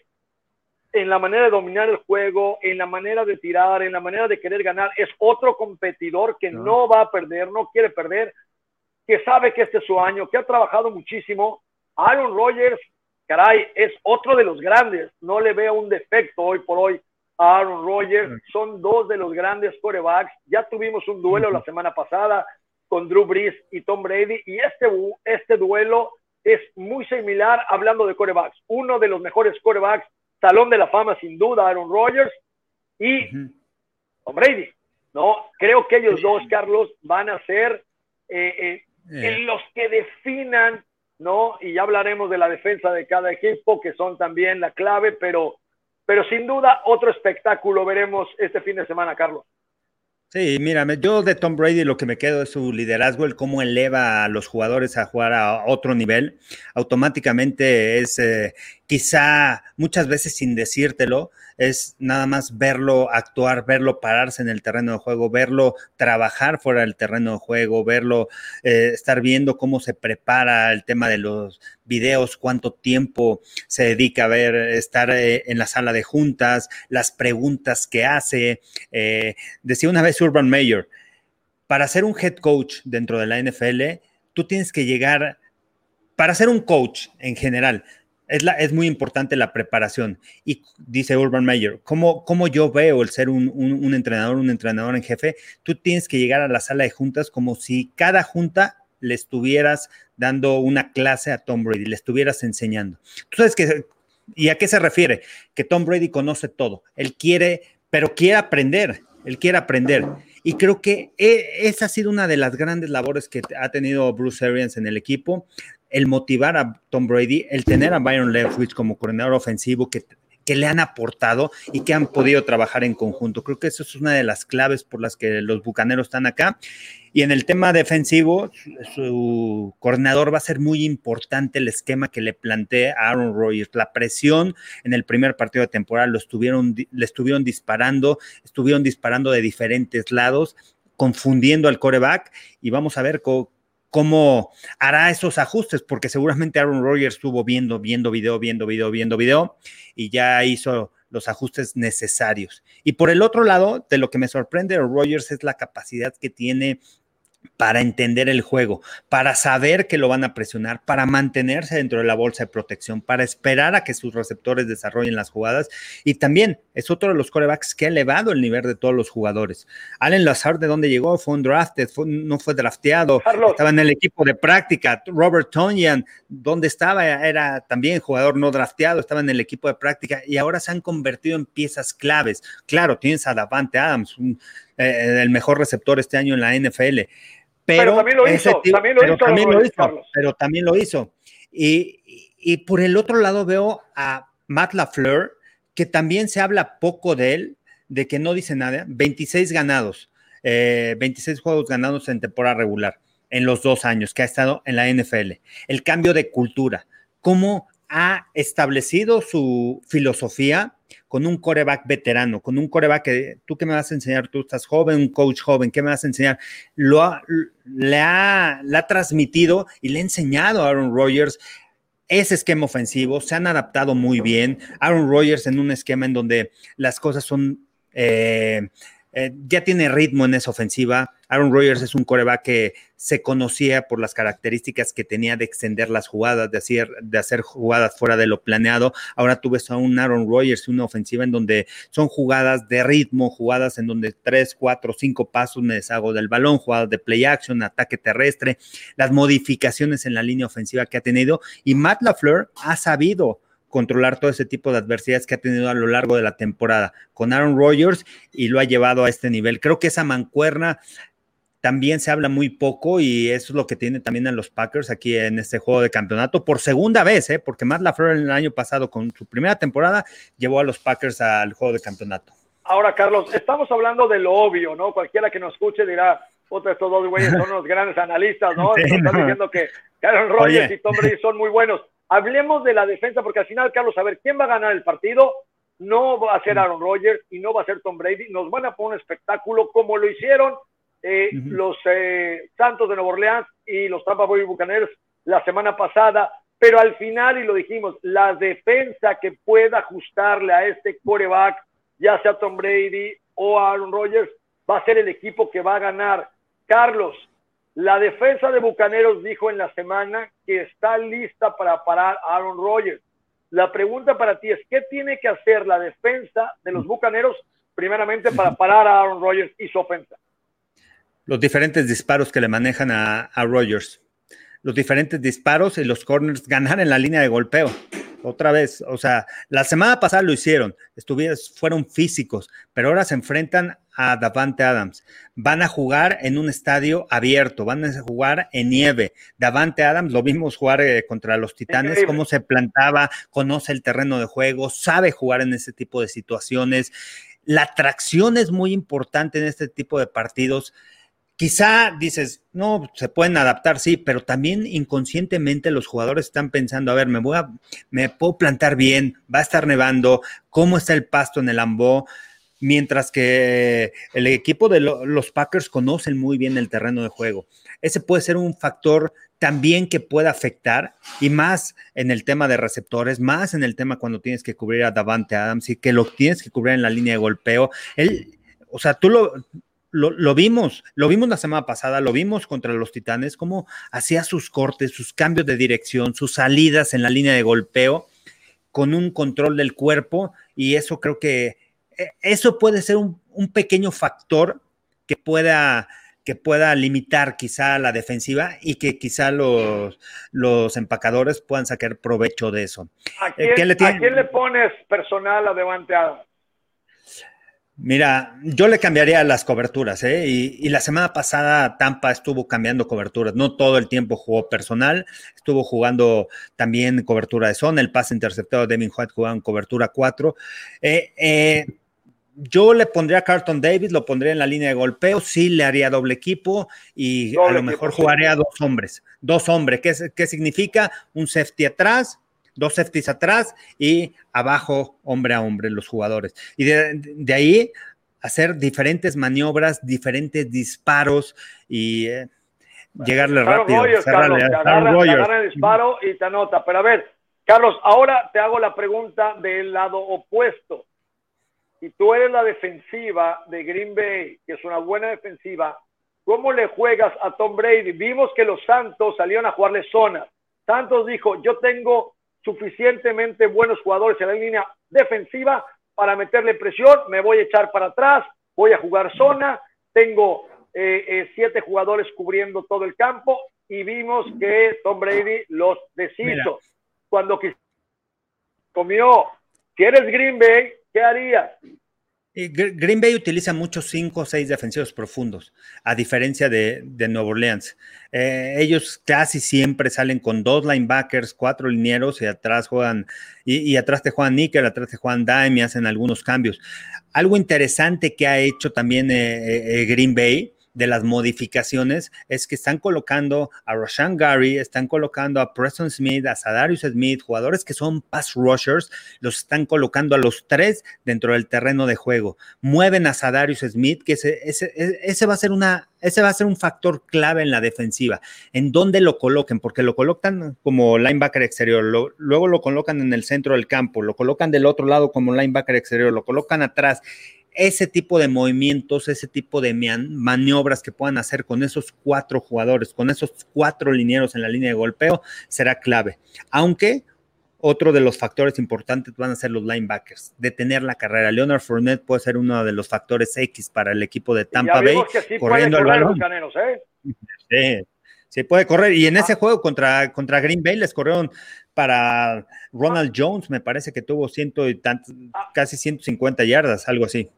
en la manera de dominar el juego, en la manera de tirar, en la manera de querer ganar. Es otro competidor que no, va a perder, no quiere perder, que sabe que este es su año, que ha trabajado muchísimo. Aaron Rodgers, caray, es otro de los grandes. No le veo un defecto hoy por hoy a Aaron Rodgers. Son dos de los grandes corebacks. Ya tuvimos un duelo la semana pasada con Drew Brees y Tom Brady y este, este duelo es muy similar hablando de corebacks. Uno de los mejores corebacks, Salón de la Fama sin duda, Aaron Rodgers y Tom Brady. ¿no? Creo que ellos dos, Carlos, van a ser eh, eh, eh. los que definan, ¿no? Y ya hablaremos de la defensa de cada equipo, que son también la clave, pero, pero sin duda otro espectáculo veremos este fin de semana, Carlos. Sí, mira, yo de Tom Brady lo que me quedo es su liderazgo, el cómo eleva a los jugadores a jugar a otro nivel. Automáticamente es quizá muchas veces sin decírtelo, es nada más verlo actuar, verlo pararse en el terreno de juego, verlo trabajar fuera del terreno de juego, verlo eh, estar viendo cómo se prepara el tema de los videos, cuánto tiempo se dedica a ver, estar eh, en la sala de juntas, las preguntas que hace. Eh, decía una vez Urban Mayor, para ser un head coach dentro de la NFL, tú tienes que llegar, para ser un coach en general, es, muy importante la preparación. Y dice Urban Meyer, ¿cómo, cómo yo veo el ser un, entrenador, un entrenador en jefe? Tú tienes que llegar a la sala de juntas como si cada junta le estuvieras dando una clase a Tom Brady, le estuvieras enseñando. Tú sabes que, ¿y a qué se refiere? Que Tom Brady conoce todo. Él quiere, pero quiere aprender. Él quiere aprender. Y creo que e, esa ha sido una de las grandes labores que ha tenido Bruce Arians en el equipo, el motivar a Tom Brady, el tener a Byron Leftwich como coordinador ofensivo que, que le han aportado y que han podido trabajar en conjunto. Creo que eso es una de las claves por las que los bucaneros están acá. Y en el tema defensivo, su coordinador va a ser muy importante el esquema que le plantea Aaron Rodgers. La presión en el primer partido de temporada lo estuvieron, le estuvieron disparando, estuvieron disparando de diferentes lados, confundiendo al coreback. Y vamos a ver cómo cómo hará esos ajustes, porque seguramente Aaron Rodgers estuvo viendo, viendo video, viendo video, viendo video y ya hizo los ajustes necesarios. Y por el otro lado, de lo que me sorprende de Rodgers es la capacidad que tiene para entender el juego, para saber que lo van a presionar, para mantenerse dentro de la bolsa de protección, para esperar a que sus receptores desarrollen las jugadas. Y también es otro de los corebacks que ha elevado el nivel de todos los jugadores. Allen Lazard, ¿de dónde llegó? Fue un drafted, no fue drafteado, estaba en el equipo de práctica. Robert Tonyan, ¿dónde estaba? Era también jugador no drafteado, estaba en el equipo de práctica y ahora se han convertido en piezas claves. Claro, tienes a Davante Adams, un eh, el mejor receptor este año en la NFL. Pero, también lo hizo, también lo hizo, pero también lo hizo. Y, por el otro lado veo a Matt LaFleur, que también se habla poco de él, de que no dice nada, 26 ganados, 26 eh, juegos ganados en temporada regular en los dos años que ha estado en la NFL. El cambio de cultura, cómo ha establecido su filosofía con un coreback veterano, con un coreback que tú que me vas a enseñar, tú estás joven, un coach joven, ¿qué me vas a enseñar? Lo ha, le, ha, ha transmitido y le ha enseñado a Aaron Rodgers ese esquema ofensivo, se han adaptado muy bien. Aaron Rodgers en un esquema en donde las cosas son eh, eh, ya tiene ritmo en esa ofensiva. Aaron Rodgers es un coreback que se conocía por las características que tenía de extender las jugadas, de hacer, de hacer jugadas fuera de lo planeado. Ahora tú ves a un Aaron Rodgers, una ofensiva en donde son jugadas de ritmo, jugadas en donde tres, cuatro, cinco pasos me deshago del balón, jugadas de play action, ataque terrestre, las modificaciones en la línea ofensiva que ha tenido. Y Matt LaFleur ha sabido controlar todo ese tipo de adversidades que ha tenido a lo largo de la temporada con Aaron Rodgers y lo ha llevado a este nivel. Creo que esa mancuerna también se habla muy poco y eso es lo que tiene también a los Packers aquí en este juego de campeonato por segunda vez, ¿eh? porque Matt LaFleur el año pasado con su primera temporada llevó a los Packers al juego de campeonato. Ahora, Carlos, estamos hablando de lo obvio, ¿no? Cualquiera que nos escuche dirá, otra, estos dos güeyes son unos grandes analistas, ¿no? están diciendo que Aaron Rodgers y Tom Brady son muy buenos. Hablemos de la defensa, porque al final, Carlos, a ver, ¿quién va a ganar el partido? No va a ser Aaron Rodgers y no va a ser Tom Brady. Nos van a poner un espectáculo como lo hicieron eh, los eh, Santos de Nueva Orleans y los Tampa Bay Buccaneers la semana pasada. Pero al final, y lo dijimos, la defensa que pueda ajustarle a este coreback, ya sea Tom Brady o Aaron Rodgers, va a ser el equipo que va a ganar. Carlos, la defensa de Bucaneros dijo en la semana que está lista para parar a Aaron Rodgers. La pregunta para ti es, ¿qué tiene que hacer la defensa de los Bucaneros primeramente para parar a Aaron Rodgers y su ofensa? Los diferentes disparos que le manejan a, a Rodgers. Los diferentes disparos y los corners ganar en la línea de golpeo otra vez, o sea, la semana pasada lo hicieron, estuvieron, fueron físicos, pero ahora se enfrentan a Davante Adams. Van a jugar en un estadio abierto, van a jugar en nieve. Davante Adams lo vimos jugar eh, contra los Titanes, cómo se plantaba, conoce el terreno de juego, sabe jugar en ese tipo de situaciones. La tracción es muy importante en este tipo de partidos. Quizá dices, no, se pueden adaptar, sí, pero también inconscientemente los jugadores están pensando, a ver, me voy a, me puedo plantar bien, va a estar nevando, cómo está el pasto en el Ambó, mientras que el equipo de los Packers conocen muy bien el terreno de juego. Ese puede ser un factor también que pueda afectar, y más en el tema de receptores, más en el tema cuando tienes que cubrir a Davante Adams y que lo tienes que cubrir en la línea de golpeo. Él, o sea, tú lo, lo, vimos, lo vimos la semana pasada, lo vimos contra los Titanes, cómo hacía sus cortes, sus cambios de dirección, sus salidas en la línea de golpeo con un control del cuerpo y eso creo que eh, eso puede ser un, pequeño factor que pueda que pueda limitar quizá la defensiva y que quizá los, los empacadores puedan sacar provecho de eso. ¿A eh, quién, le, pones personal a Devante Mira, yo le cambiaría las coberturas, ¿eh? Y, la semana pasada Tampa estuvo cambiando coberturas, no todo el tiempo jugó personal, estuvo jugando también cobertura de zona, el pase interceptado de Devin White jugaba en cobertura 4. Eh, eh, yo le pondría a Carlton Davis, lo pondría en la línea de golpeo, sí le haría doble equipo y a lo mejor jugaría dos hombres, dos hombres, ¿qué, ¿qué significa? Un safety atrás, dos safeties atrás y abajo hombre a hombre los jugadores. Y de, ahí hacer diferentes maniobras, diferentes disparos y eh, llegarle rápido. Carlos, el disparo y te anota. Pero a ver, Carlos, ahora te hago la pregunta del lado opuesto. Si tú eres la defensiva de Green Bay, que es una buena defensiva, ¿cómo le juegas a Tom Brady? Vimos que los Santos salieron a jugarle zona. Santos dijo, yo tengo suficientemente buenos jugadores en la línea defensiva para meterle presión, me voy a echar para atrás, voy a jugar zona, tengo eh, eh, siete jugadores cubriendo todo el campo y vimos que Tom Brady los deshizo. Cuando comió, si eres Green Bay, ¿qué harías? Green Bay utiliza muchos cinco o seis defensivos profundos, a diferencia de, de Nueva Orleans. Eh, ellos casi siempre salen con dos linebackers, cuatro linieros y atrás juegan, y, atrás te juegan nickel, atrás te juegan dime y hacen algunos cambios. Algo interesante que ha hecho también eh, eh, Green Bay de las modificaciones es que están colocando a Roshan Gary, están colocando a Preston Smith, a Sadarius Smith, jugadores que son pass rushers, los están colocando a los tres dentro del terreno de juego. Mueven a Sadarius Smith, que ese, ese, ese va a ser una ese va a ser un factor clave en la defensiva. En dónde lo coloquen, porque lo colocan como linebacker exterior, luego lo colocan en el centro del campo, lo colocan del otro lado como linebacker exterior, lo colocan atrás ese tipo de movimientos, ese tipo de maniobras que puedan hacer con esos cuatro jugadores, con esos cuatro linieros en la línea de golpeo, será clave. Aunque otro de los factores importantes van a ser los linebackers, detener la carrera. Leonard Fournette puede ser uno de los factores X para el equipo de Tampa Bay, corriendo el balón. ¿eh? Sí, puede correr. Y en ese ah. juego contra, contra Green Bay les corrieron para Ronald Jones, me parece que tuvo ciento y tantos, ah. casi 150 yardas, algo así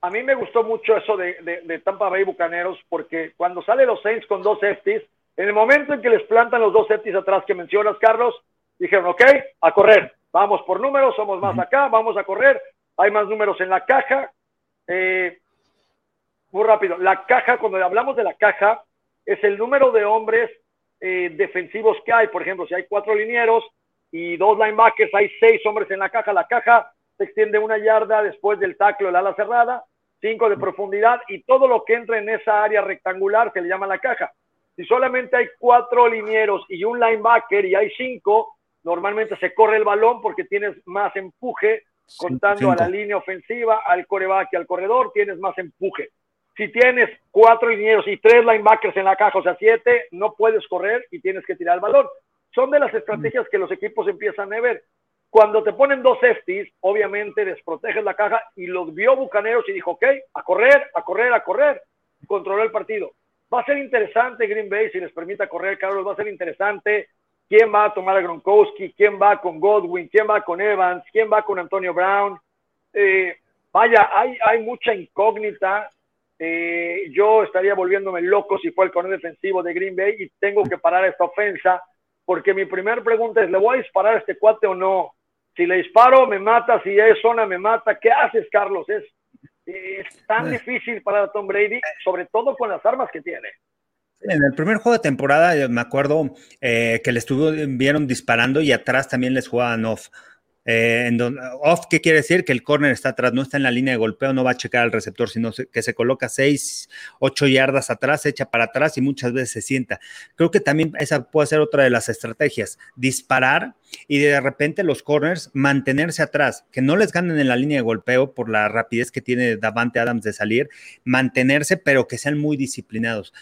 a mí me gustó mucho eso de, Tampa Bay Bucaneros porque cuando sale los Saints con dos safeties, en el momento en que les plantan los dos safeties atrás que mencionas, Carlos, dijeron, ok, a correr, vamos por números, somos más acá, vamos a correr, hay más números en la caja. Eh, muy rápido, la caja, cuando hablamos de la caja, es el número de hombres eh, defensivos que hay. Por ejemplo, si hay cuatro linieros y dos linebackers, hay seis hombres en la caja. La caja se extiende una yarda después del taclo del ala cerrada, cinco de profundidad y todo lo que entra en esa área rectangular se le llama la caja. Si solamente hay cuatro linieros y un linebacker y hay cinco, normalmente se corre el balón porque tienes más empuje contando a la línea ofensiva, al coreback y al corredor, tienes más empuje. Si tienes cuatro linieros y tres linebackers en la caja, o sea, siete, no puedes correr y tienes que tirar el balón. Son de las estrategias que los equipos empiezan a ver. Cuando te ponen dos safeties, obviamente desproteges la caja y los vio Bucaneros y dijo, ok, a correr, a correr, a correr. Controló el partido. Va a ser interesante Green Bay si les permita correr, Carlos. Va a ser interesante quién va a tomar a Gronkowski, quién va con Godwin, quién va con Evans, quién va con Antonio Brown. Eh, vaya, hay, hay mucha incógnita. Eh, yo estaría volviéndome loco si fue el corner defensivo de Green Bay y tengo que parar esta ofensa, porque mi primera pregunta es, ¿le voy a disparar este cuate o no? Si le disparo, me mata, si es zona, me mata. ¿Qué haces, Carlos? Es, es tan difícil para Tom Brady, sobre todo con las armas que tiene. En el primer juego de temporada, me acuerdo eh, que le estuvieron disparando y atrás también les jugaban off. Eh, en off, ¿qué quiere decir? Que el corner está atrás, no está en la línea de golpeo, no va a checar al receptor, sino que se coloca 6, 8 yardas atrás, echa para atrás y muchas veces se sienta. Creo que también esa puede ser otra de las estrategias, disparar y de repente los corners mantenerse atrás, que no les ganen en la línea de golpeo por la rapidez que tiene Davante Adams de salir, mantenerse, pero que sean muy disciplinados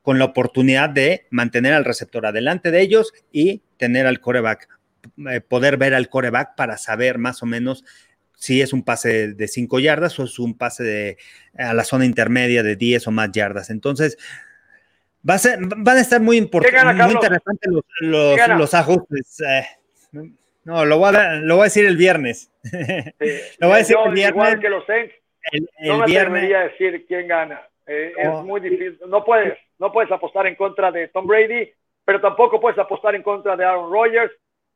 con la oportunidad de mantener al receptor adelante de ellos y tener al coreback poder ver al coreback para saber más o menos si es un pase de 5 yardas o es un pase de, a la zona intermedia de 10 o más yardas. Entonces, va a ser, van a estar muy, importantes, muy interesantes los, ajustes. Eh, no, lo voy, a, lo voy, a, decir el viernes. lo voy a decir el viernes. Igual que los Saints, el, no me viernes. a decir quién gana. Eh, es muy difícil. No puedes, no puedes apostar en contra de Tom Brady, pero tampoco puedes apostar en contra de Aaron Rodgers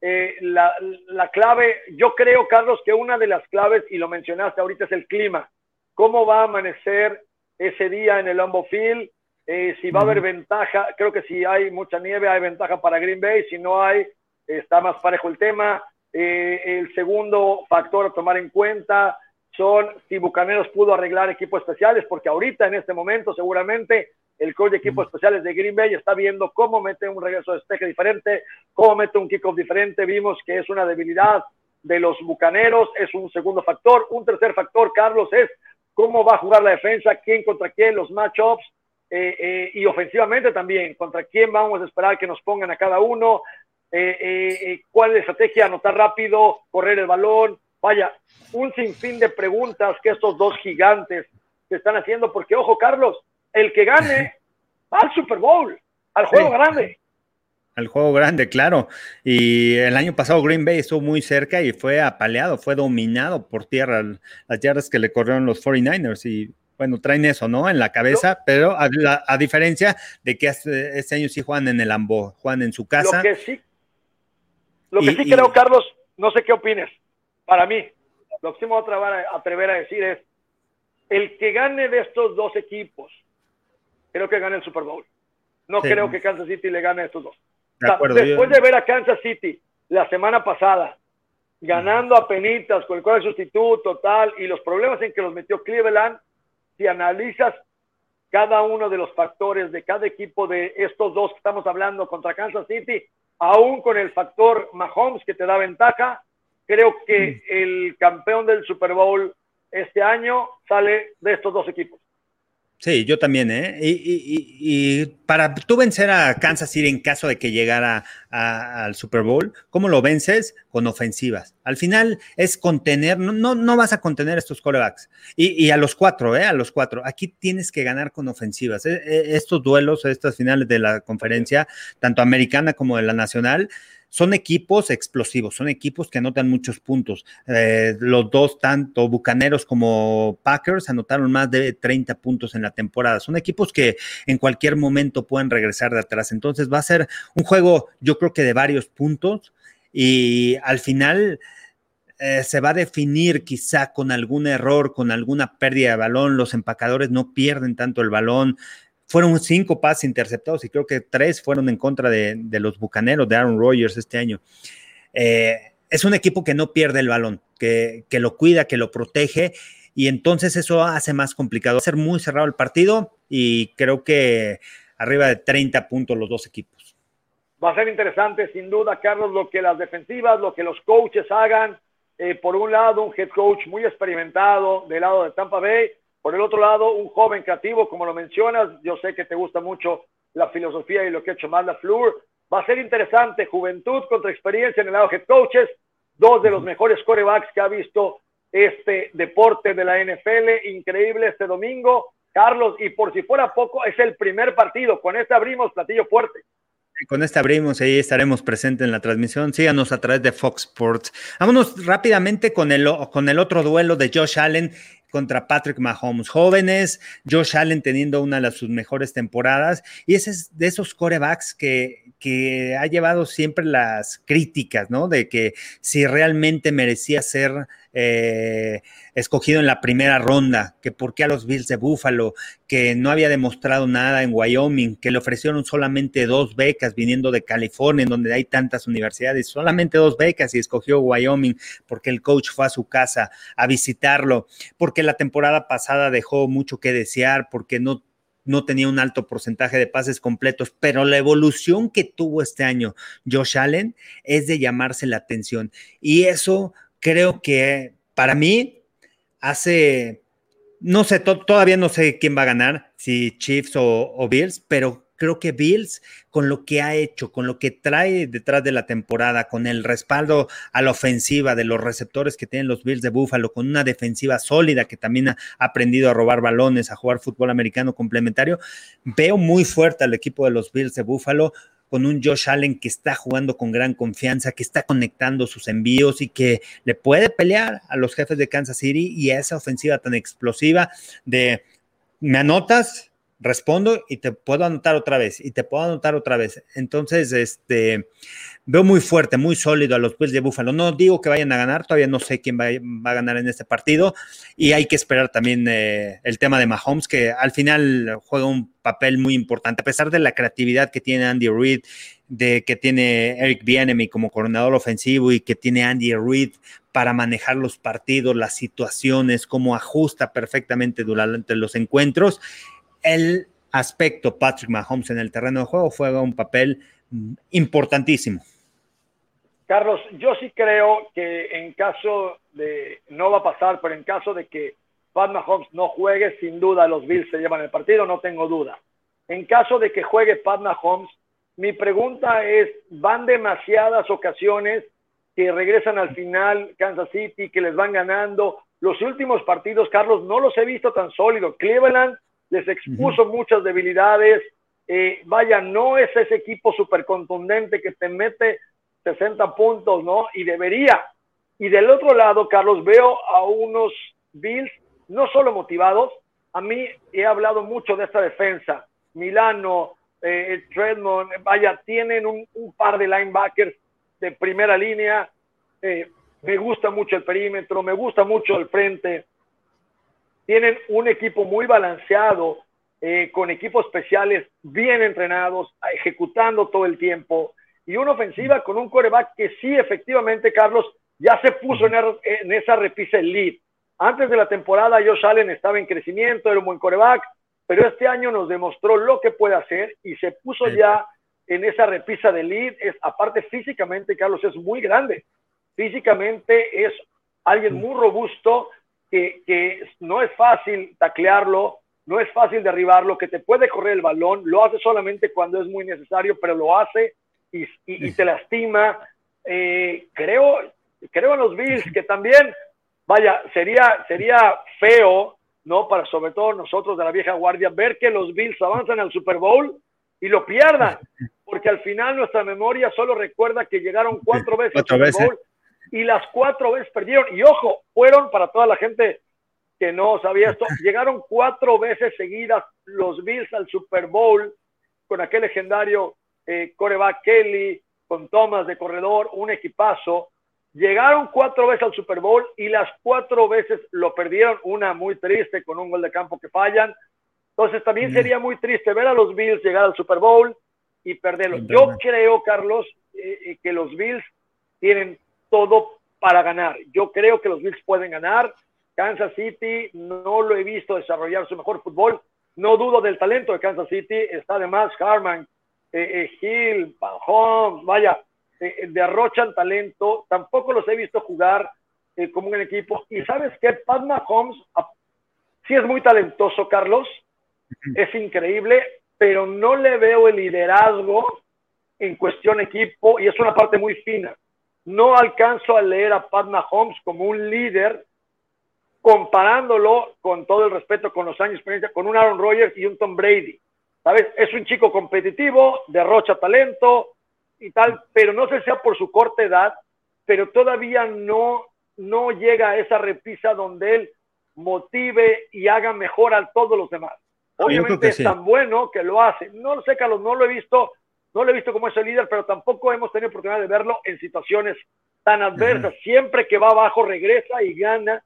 eh, la, la, clave, yo creo, Carlos, que una de las claves, y lo mencionaste ahorita, es el clima. ¿Cómo va a amanecer ese día en el Lambeau Field? Eh, si va a haber ventaja, creo que si hay mucha nieve hay ventaja para Green Bay, si no hay, está más parejo el tema. Eh, el segundo factor a tomar en cuenta son si Bucaneros pudo arreglar equipos especiales, porque ahorita en este momento seguramente el coach de equipos especiales de Green Bay está viendo cómo mete un regreso de despeje diferente, cómo mete un kickoff diferente. Vimos que es una debilidad de los bucaneros, es un segundo factor. Un tercer factor, Carlos, es cómo va a jugar la defensa, quién contra quién, los matchups eh, eh, y ofensivamente también, contra quién vamos a esperar que nos pongan a cada uno, eh, cuál es la estrategia, anotar rápido, correr el balón. Vaya, un sinfín de preguntas que estos dos gigantes se están haciendo, porque ojo, Carlos, el que gane va al Super Bowl, al juego grande. Al juego grande, claro. Y el año pasado Green Bay estuvo muy cerca y fue apaleado, fue dominado por tierra las yardas que le corrieron los 49ers y bueno, traen eso, ¿no? En la cabeza, pero a, diferencia de que este, este, año sí juegan en el Ambo, juegan en su casa. Lo que sí, lo que sí creo, Carlos, no sé qué opines. Para mí, lo que sí me voy a atrever a decir es, el que gane de estos dos equipos creo que gane el Super Bowl. No creo que Kansas City le gane a estos dos. después de ver a Kansas City la semana pasada, ganando a penitas con el cual sustituto, tal, y los problemas en que los metió Cleveland, si analizas cada uno de los factores de cada equipo de estos dos que estamos hablando contra Kansas City, aún con el factor Mahomes que te da ventaja, creo que el campeón del Super Bowl este año sale de estos dos equipos. Sí, yo también, ¿eh? Y, para tú vencer a Kansas City en caso de que llegara al Super Bowl, ¿cómo lo vences? Con ofensivas. Al final es contener, no, no, vas a contener estos corebacks. Y, a los cuatro, ¿eh? A los cuatro. Aquí tienes que ganar con ofensivas. ¿eh? E, estos duelos, estas finales de la conferencia, tanto americana como de la nacional, son equipos explosivos, son equipos que anotan muchos puntos. Eh, los dos, tanto Bucaneros como Packers, anotaron más de 30 puntos en la temporada. Son equipos que en cualquier momento pueden regresar de atrás. Entonces va a ser un juego, yo creo que de varios puntos y al final... Eh, se va a definir quizá con algún error, con alguna pérdida de balón. Los empacadores no pierden tanto el balón fueron cinco pases interceptados y creo que tres fueron en contra de, los Bucaneros de Aaron Rodgers este año. Eh, es un equipo que no pierde el balón, que, lo cuida, que lo protege y entonces eso hace más complicado. Va a ser muy cerrado el partido y creo que arriba de 30 puntos los dos equipos. Va a ser interesante, sin duda, Carlos, lo que las defensivas, lo que los coaches hagan. Eh, por un lado, un head coach muy experimentado del lado de Tampa Bay por el otro lado, un joven creativo, como lo mencionas, yo sé que te gusta mucho la filosofía y lo que ha hecho más la Fleur. Va a ser interesante, juventud contra experiencia en el lado head coaches. dos de los mejores corebacks que ha visto este deporte de la NFL. Increíble este domingo, Carlos, y por si fuera poco, es el primer partido. Con este abrimos platillo fuerte. Con este abrimos, ahí estaremos presentes en la transmisión. Síganos a través de Fox Sports. Vámonos rápidamente con el, con el otro duelo de Josh Allen contra Patrick Mahomes. Jóvenes, Josh Allen teniendo una de sus mejores temporadas y ese es de esos corebacks que, que ha llevado siempre las críticas, ¿no? De que si realmente merecía ser eh, escogido en la primera ronda, que por qué a los Bills de Buffalo, que no había demostrado nada en Wyoming, que le ofrecieron solamente dos becas viniendo de California, en donde hay tantas universidades, solamente dos becas y escogió Wyoming porque el coach fue a su casa a visitarlo, porque la temporada pasada dejó mucho que desear, porque no no tenía un alto porcentaje de pases completos, pero la evolución que tuvo este año Josh Allen es de llamarse la atención. Y eso creo que para mí hace, no sé, todavía no sé quién va a ganar, si Chiefs o, Bills, pero creo que Bills, con lo que ha hecho, con lo que trae detrás de la temporada, con el respaldo a la ofensiva de los receptores que tienen los Bills de Buffalo, con una defensiva sólida que también ha aprendido a robar balones, a jugar fútbol americano complementario, veo muy fuerte al equipo de los Bills de Buffalo con un Josh Allen que está jugando con gran confianza, que está conectando sus envíos y que le puede pelear a los jefes de Kansas City y a esa ofensiva tan explosiva de me anotas, respondo y te puedo anotar otra vez y te puedo anotar otra vez. Entonces, este veo muy fuerte, muy sólido a los Bills de Buffalo. No digo que vayan a ganar, todavía no sé quién va, a ganar en este partido y hay que esperar también eh, el tema de Mahomes, que al final juega un papel muy importante, a pesar de la creatividad que tiene Andy Reid, de que tiene Eric Bienemy como coordinador ofensivo y que tiene Andy Reid para manejar los partidos, las situaciones, cómo ajusta perfectamente durante los encuentros. El aspecto Patrick Mahomes en el terreno de juego juega un papel importantísimo. Carlos, yo sí creo que en caso de, no va a pasar, pero en caso de que Pat Mahomes no juegue, sin duda los Bills se llevan el partido, no tengo duda. En caso de que juegue Pat Mahomes, mi pregunta es, ¿van demasiadas ocasiones que regresan al final Kansas City, que les van ganando? Los últimos partidos, Carlos, no los he visto tan sólidos. Cleveland les expuso muchas debilidades. Eh, vaya, no es ese equipo súper contundente que te mete 60 puntos, ¿no? Y debería. Y del otro lado, Carlos, veo a unos Bills no solo motivados, a mí he hablado mucho de esta defensa. Milano, eh, Redmond, vaya, tienen un, par de linebackers de primera línea. Eh, me gusta mucho el perímetro, me gusta mucho el frente. Tienen un equipo muy balanceado, eh, con equipos especiales bien entrenados, ejecutando todo el tiempo y una ofensiva con un coreback que sí, efectivamente, Carlos, ya se puso en, esa repisa el lead. Antes de la temporada, Josh Allen estaba en crecimiento, era un buen coreback, pero este año nos demostró lo que puede hacer y se puso ya en esa repisa de lead. Es, aparte, físicamente, Carlos, es muy grande. Físicamente es alguien muy robusto que, que no es fácil taclearlo, no es fácil derribarlo, que te puede correr el balón, lo hace solamente cuando es muy necesario, pero lo hace y, te lastima. Eh, creo, creo en los Bills que también, vaya, sería, sería feo, ¿no? Para sobre todo nosotros de la vieja guardia, ver que los Bills avanzan al Super Bowl y lo pierdan, porque al final nuestra memoria solo recuerda que llegaron cuatro veces al Super Bowl y las cuatro veces perdieron. Y ojo, fueron para toda la gente que no sabía esto, llegaron cuatro veces seguidas los Bills al Super Bowl con aquel legendario eh, coreback Kelly, con Thomas de corredor, un equipazo. Llegaron cuatro veces al Super Bowl y las cuatro veces lo perdieron, una muy triste con un gol de campo que fallan. Entonces también sería muy triste ver a los Bills llegar al Super Bowl y perderlo. Yo creo, Carlos, eh, eh, que los Bills tienen todo para ganar. Yo creo que los Bills pueden ganar. Kansas City no lo he visto desarrollar su mejor fútbol. No dudo del talento de Kansas City. Está además Harman, eh, eh, Hill, vaya, eh, eh, derrochan talento, tampoco los he visto jugar como un equipo. Y sabes que Pat Mahomes ah, sí es muy talentoso, Carlos, es increíble, pero no le veo el liderazgo en cuestión equipo y es una parte muy fina. No alcanzo a leer a Pat Mahomes como un líder comparándolo con todo el respeto, con los años de experiencia, con un Aaron Rodgers y un Tom Brady. ¿Sabes? Es un chico competitivo, derrocha talento y tal, pero no sé si sea por su corta edad, pero todavía no, no llega a esa repisa donde él motive y haga mejor a todos los demás. Obviamente es tan bueno que lo hace. No lo sé, Carlos, no lo he visto, no lo he visto como ese líder, pero tampoco hemos tenido oportunidad de verlo en situaciones tan adversas. Siempre que va abajo regresa y gana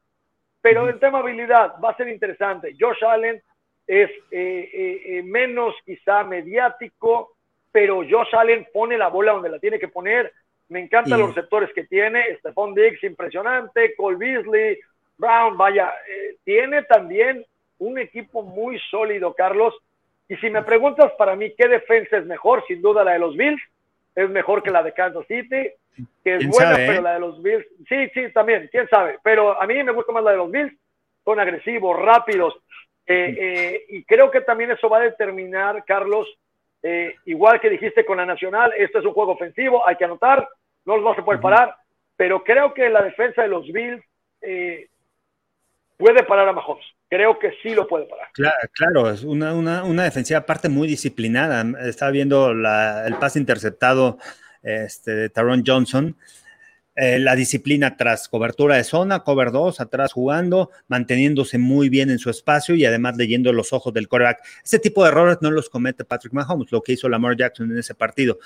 pero el tema habilidad va a ser interesante. Josh Allen es eh, eh, eh, menos quizá mediático, pero Josh Allen pone la bola donde la tiene que poner. Me encantan los receptores que tiene. Stephon Diggs, impresionante. Cole Beasley, Brown, vaya, tiene también un equipo muy sólido, Carlos. Y si me preguntas para mí qué defensa es mejor, sin duda la de los Bills es mejor que la de Kansas City que es buena, pero eh? la de los Bills, sí, sí, también, quién sabe, pero a mí me gusta más la de los Bills, son agresivos, rápidos, eh, eh, y creo que también eso va a determinar, Carlos, igual que dijiste con la Nacional, este es un juego ofensivo, hay que anotar, no los vas a poder parar, pero creo que la defensa de los Bills puede parar a Mahomes. Creo que sí lo puede parar. Claro, claro es una, una, una defensiva aparte muy disciplinada. Estaba viendo el pase interceptado este, de Taron Johnson. Eh, la disciplina tras cobertura de zona, cover 2, atrás jugando, manteniéndose muy bien en su espacio y además leyendo los ojos del quarterback. Ese tipo de errores no los comete Patrick Mahomes, lo que hizo Lamar Jackson en ese partido.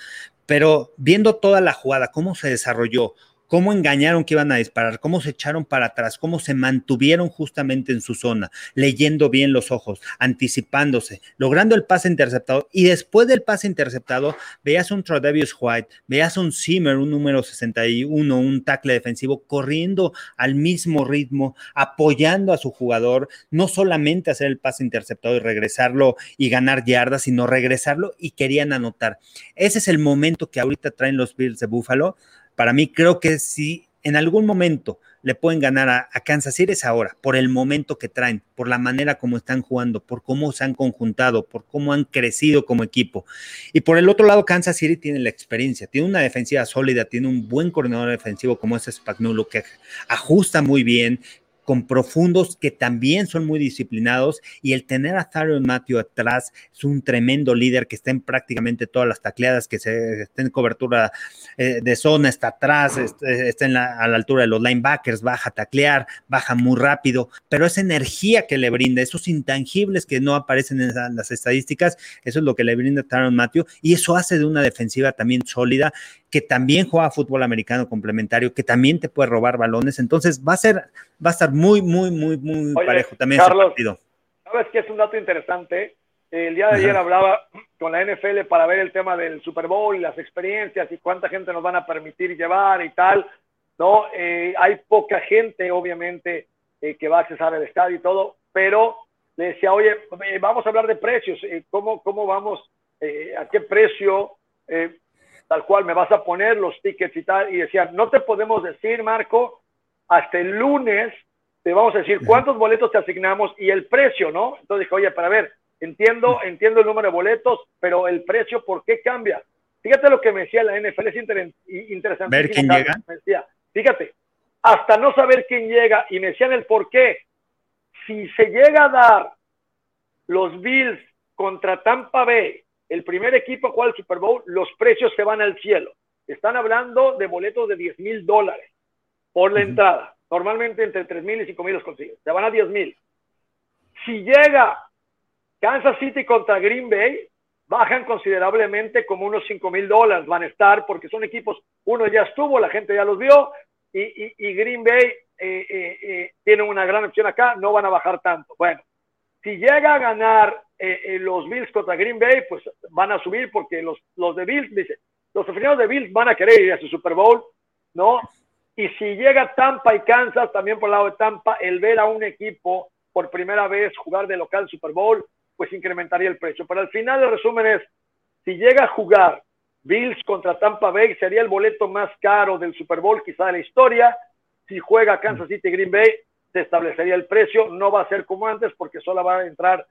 Pero viendo toda la jugada, cómo se desarrolló, cómo engañaron que iban a disparar, cómo se echaron para atrás, cómo se mantuvieron justamente en su zona, leyendo bien los ojos, anticipándose, logrando el pase interceptado. Y después del pase interceptado, veías un Trodavius White, veías un Zimmer, un número 61, un tackle defensivo, corriendo al mismo ritmo, apoyando a su jugador, no solamente hacer el pase interceptado y regresarlo y ganar yardas, sino regresarlo y querían anotar. Ese es el momento que ahorita traen los Bills de Buffalo para mí creo que si en algún momento le pueden ganar a, Kansas City es ahora, por el momento que traen, por la manera como están jugando, por cómo se han conjuntado, por cómo han crecido como equipo. Y por el otro lado, Kansas City tiene la experiencia, tiene una defensiva sólida, tiene un buen coordinador defensivo como es Spagnuolo, que ajusta muy bien, con profundos que también son muy disciplinados y el tener a Tharon Matthew atrás es un tremendo líder que está en prácticamente todas las tacleadas, que se, está en cobertura eh, de zona, está atrás, está, en la, a la altura de los linebackers, baja a taclear, baja muy rápido, pero esa energía que le brinda, esos intangibles que no aparecen en las estadísticas, eso es lo que le brinda Taron Matthew y eso hace de una defensiva también sólida que también juega fútbol americano complementario, que también te puede robar balones. Entonces va a ser, va a estar muy, muy, muy, muy parejo también ese partido. ¿Sabes qué es un dato interesante? El día de ayer hablaba con la NFL para ver el tema del Super Bowl y las experiencias y cuánta gente nos van a permitir llevar y tal. ¿no? Eh, hay poca gente, obviamente, eh, que va a accesar al estadio y todo, pero le decía, oye, eh, vamos a hablar de precios, ¿cómo, ¿cómo vamos, a qué precio tal cual me vas a poner los tickets y tal, y decían, no te podemos decir, Marco, hasta el lunes te vamos a decir cuántos boletos te asignamos y el precio, ¿no? Entonces dije, oye, para ver, entiendo, entiendo el número de boletos, pero el precio, ¿por qué cambia? Fíjate lo que me decía la NFL, es interesante. Ver quién llega. Me decía, fíjate, hasta no saber quién llega, y me decían el por qué. Si se llega a dar los Bills contra Tampa Bay el primer equipo a jugar el Super Bowl, los precios se van al cielo. Están hablando de boletos de 10 mil dólares por la entrada. Normalmente entre 3 mil y 5 mil los consiguen. Se van a 10 mil. Si llega Kansas City contra Green Bay, bajan considerablemente como unos 5 mil dólares van a estar porque son equipos, uno ya estuvo, la gente ya los vio y, Green Bay eh, eh, eh, tiene una gran opción acá, no van a bajar tanto. Bueno, si llega a ganar eh, eh, los Bills contra Green Bay, pues van a subir porque los, los de Bills, dice, los aficionados de Bills van a querer ir a su Super Bowl, ¿no? Y si llega Tampa y Kansas, también por el lado de Tampa, el ver a un equipo por primera vez jugar de local Super Bowl, pues incrementaría el precio. Pero al final el resumen es, si llega a jugar Bills contra Tampa Bay, sería el boleto más caro del Super Bowl quizá de la historia. Si juega Kansas City Green Bay, se establecería el precio, no va a ser como antes porque solo va a entrar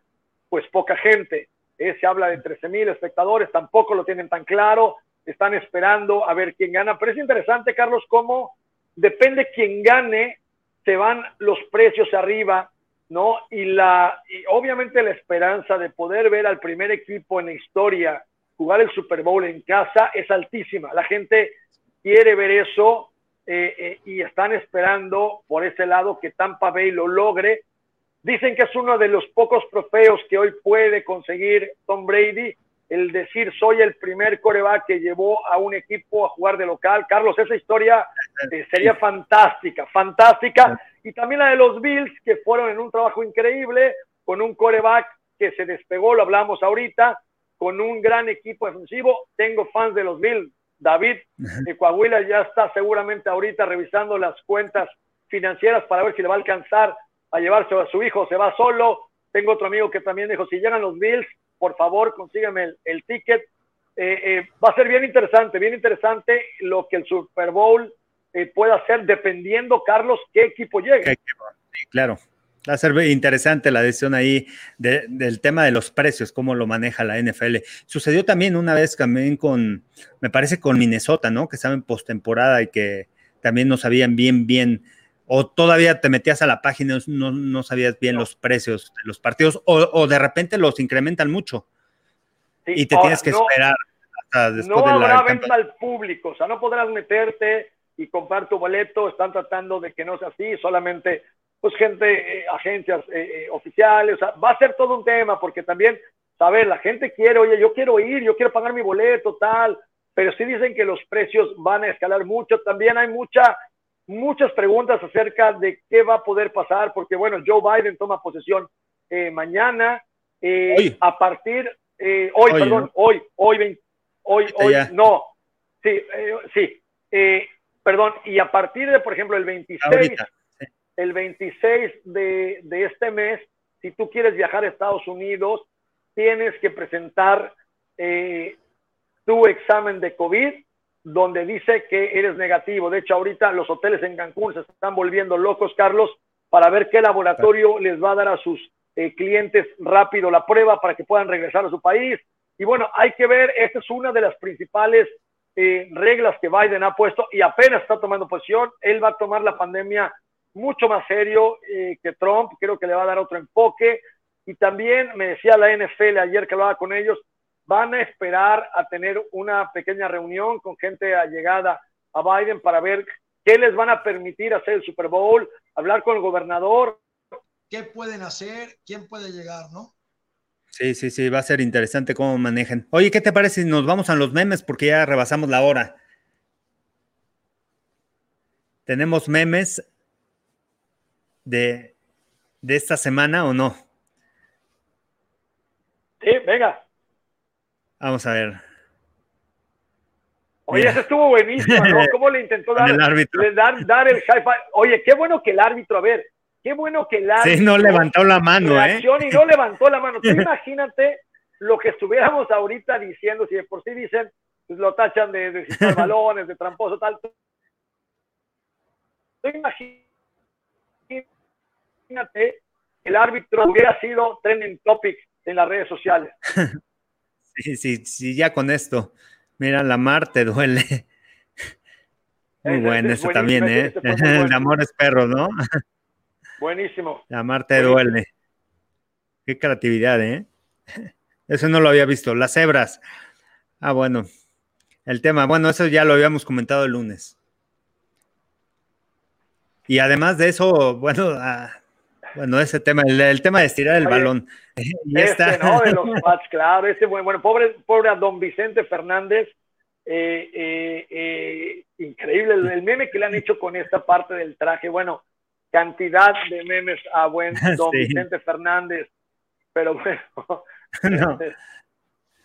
pues poca gente. Eh, se habla de 13 mil espectadores, tampoco lo tienen tan claro. están esperando a ver quién gana. Pero es interesante, Carlos, cómo depende quién gane, se van los precios arriba, ¿no? Y, la, y obviamente la esperanza de poder ver al primer equipo en la historia jugar el Super Bowl en casa es altísima. La gente quiere ver eso eh, eh, y están esperando por ese lado que Tampa Bay lo logre. Dicen que es uno de los pocos trofeos que hoy puede conseguir Tom Brady el decir soy el primer coreback que llevó a un equipo a jugar de local. Carlos, esa historia eh, sería fantástica, fantástica. Y también la de los Bills, que fueron en un trabajo increíble, con un coreback que se despegó, lo hablamos ahorita, con un gran equipo defensivo. Tengo fans de los Bills. David de Coahuila ya está seguramente ahorita revisando las cuentas financieras para ver si le va a alcanzar a llevarse a su hijo, se va solo. Tengo otro amigo que también dijo, si llegan los Bills, por favor, consígueme el, ticket. Eh, eh, va a ser bien interesante, bien interesante lo que el Super Bowl eh, pueda hacer dependiendo, Carlos, qué equipo llegue. Sí, claro. Va a ser interesante la decisión ahí del tema de los precios, cómo lo maneja la NFL. Sucedió también una vez también con, me parece con Minnesota, ¿no? Que estaban en postemporada y que también no sabían bien, bien, o todavía te metías a la página y no, no sabías bien los precios de los partidos, o, de repente los incrementan mucho. Y te tienes que esperar hasta después no de la habrá al público, o sea, no podrás meterte y comprar tu boleto, están tratando de que no sea así, solamente pues gente, eh, agencias eh, eh, oficiales, o sea, va a ser todo un tema porque también, saber, la gente quiere, oye, yo quiero ir, yo quiero pagar mi boleto, tal, pero sí dicen que los precios van a escalar mucho, también hay mucha muchas preguntas acerca de qué va a poder pasar, porque bueno, Joe Biden toma posesión eh, mañana, eh, a partir, eh, hoy, perdón, hoy, hoy, hoy, hoy, no, sí, sí, perdón, y a partir de, por ejemplo, el 26, el 26 de, de este mes, si tú quieres viajar a Estados Unidos, tienes que presentar tu examen de COVID donde dice que eres negativo. De hecho, ahorita los hoteles en Cancún se están volviendo locos, Carlos, para ver qué laboratorio les va a dar a sus eh, clientes rápido la prueba para que puedan regresar a su país. Y bueno, hay que ver, esta es una de las principales eh, reglas que Biden ha puesto y apenas está tomando posición. Él va a tomar la pandemia mucho más serio eh, que Trump, creo que le va a dar otro enfoque. Y también me decía la NFL ayer que hablaba con ellos, van a esperar a tener una pequeña reunión con gente allegada a Biden para ver qué les van a permitir hacer el Super Bowl, hablar con el gobernador. ¿Qué pueden hacer? ¿Quién puede llegar, no? Sí, sí, sí, va a ser interesante cómo manejen. Oye, ¿qué te parece si nos vamos a los memes? Porque ya rebasamos la hora. ¿Tenemos memes de, de esta semana o no? Sí, venga. Vamos a ver. Oye, ese estuvo buenísimo, ¿no? ¿Cómo le intentó dar el, dar, el high five? Oye, qué bueno que el árbitro, a ver, qué bueno que el árbitro. Sí, no levantó la mano, ¿eh? Y no levantó la mano. Tú imagínate lo que estuviéramos ahorita diciendo, si de por sí dicen, pues lo tachan de, de balones, de tramposo, tal. Tú imagínate el árbitro hubiera sido trending topic en las redes sociales. Sí, sí, sí, ya con esto. Mira, la mar te duele. Muy bueno, ese también, ¿eh? El amor es perro, ¿no? Buenísimo. La mar te duele. Qué creatividad, ¿eh? Eso no lo había visto. Las cebras. Ah, bueno. El tema, bueno, eso ya lo habíamos comentado el lunes. Y además de eso, bueno, ah, bueno, ese tema, el, tema de estirar el balón. Y este, ¿no? De los claro, ese, bueno, pobre, pobre a don Vicente Fernández, eh, eh, eh, increíble el, meme que le han hecho con esta parte del traje, bueno, cantidad de memes a buen don Vicente Fernández, pero bueno. no.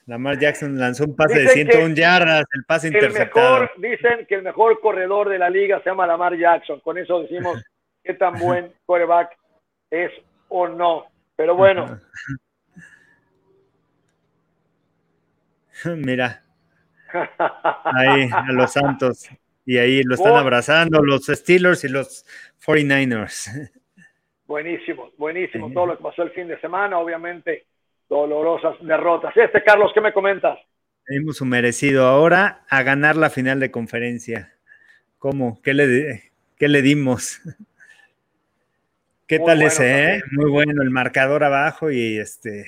Lamar Jackson lanzó un pase de 101 yardas, el pase interceptado. Mejor, dicen que el mejor corredor de la liga se llama Lamar Jackson, con eso decimos qué tan buen quarterback es o no. Pero bueno. Mira. Ahí, a los Santos. Y ahí lo están abrazando los Steelers y los 49ers. Buenísimo, buenísimo. Todo lo que pasó el fin de semana, obviamente, dolorosas derrotas. Este, Carlos, ¿qué me comentas? Un merecido. Ahora a ganar la final de conferencia. ¿Cómo? ¿Qué le, qué le dimos? ¿Qué tal ese? Eh? Muy bueno, el marcador abajo y este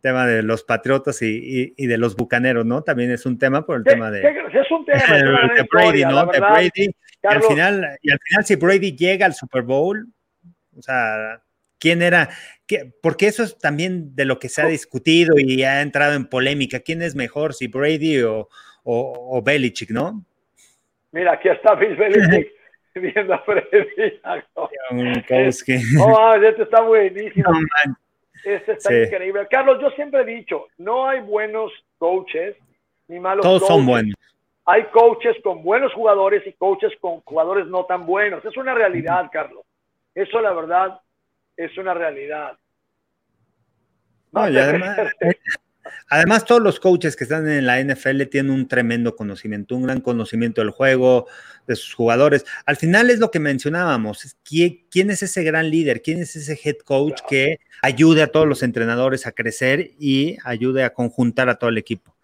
tema de los patriotas y, de los bucaneros, ¿no? También es un tema por el tema de, es un tema, de Brady, ¿no? de Brady. y, al final, y al final, si Brady llega al Super Bowl, o sea, ¿quién era? Qué, porque eso es también de lo que se ha discutido y ha entrado en polémica. ¿Quién es mejor, si Brady o, o, Belichick, no? Mira, aquí está Bill Belichick viendo a Freddy. Oh, este está buenísimo. este está increíble. Carlos, yo siempre he dicho, no hay buenos coaches ni malos Todos son buenos. Hay coaches con buenos jugadores y coaches con jugadores no tan buenos. Es una realidad, Carlos. Eso, la verdad, es una realidad. además, todos los coaches que están en la NFL tienen un tremendo conocimiento, un gran conocimiento del juego, de sus jugadores. Al final es lo que mencionábamos, ¿quién, es ese gran líder? ¿Quién es ese head coach que ayude a todos los entrenadores a crecer y ayude a conjuntar a todo el equipo?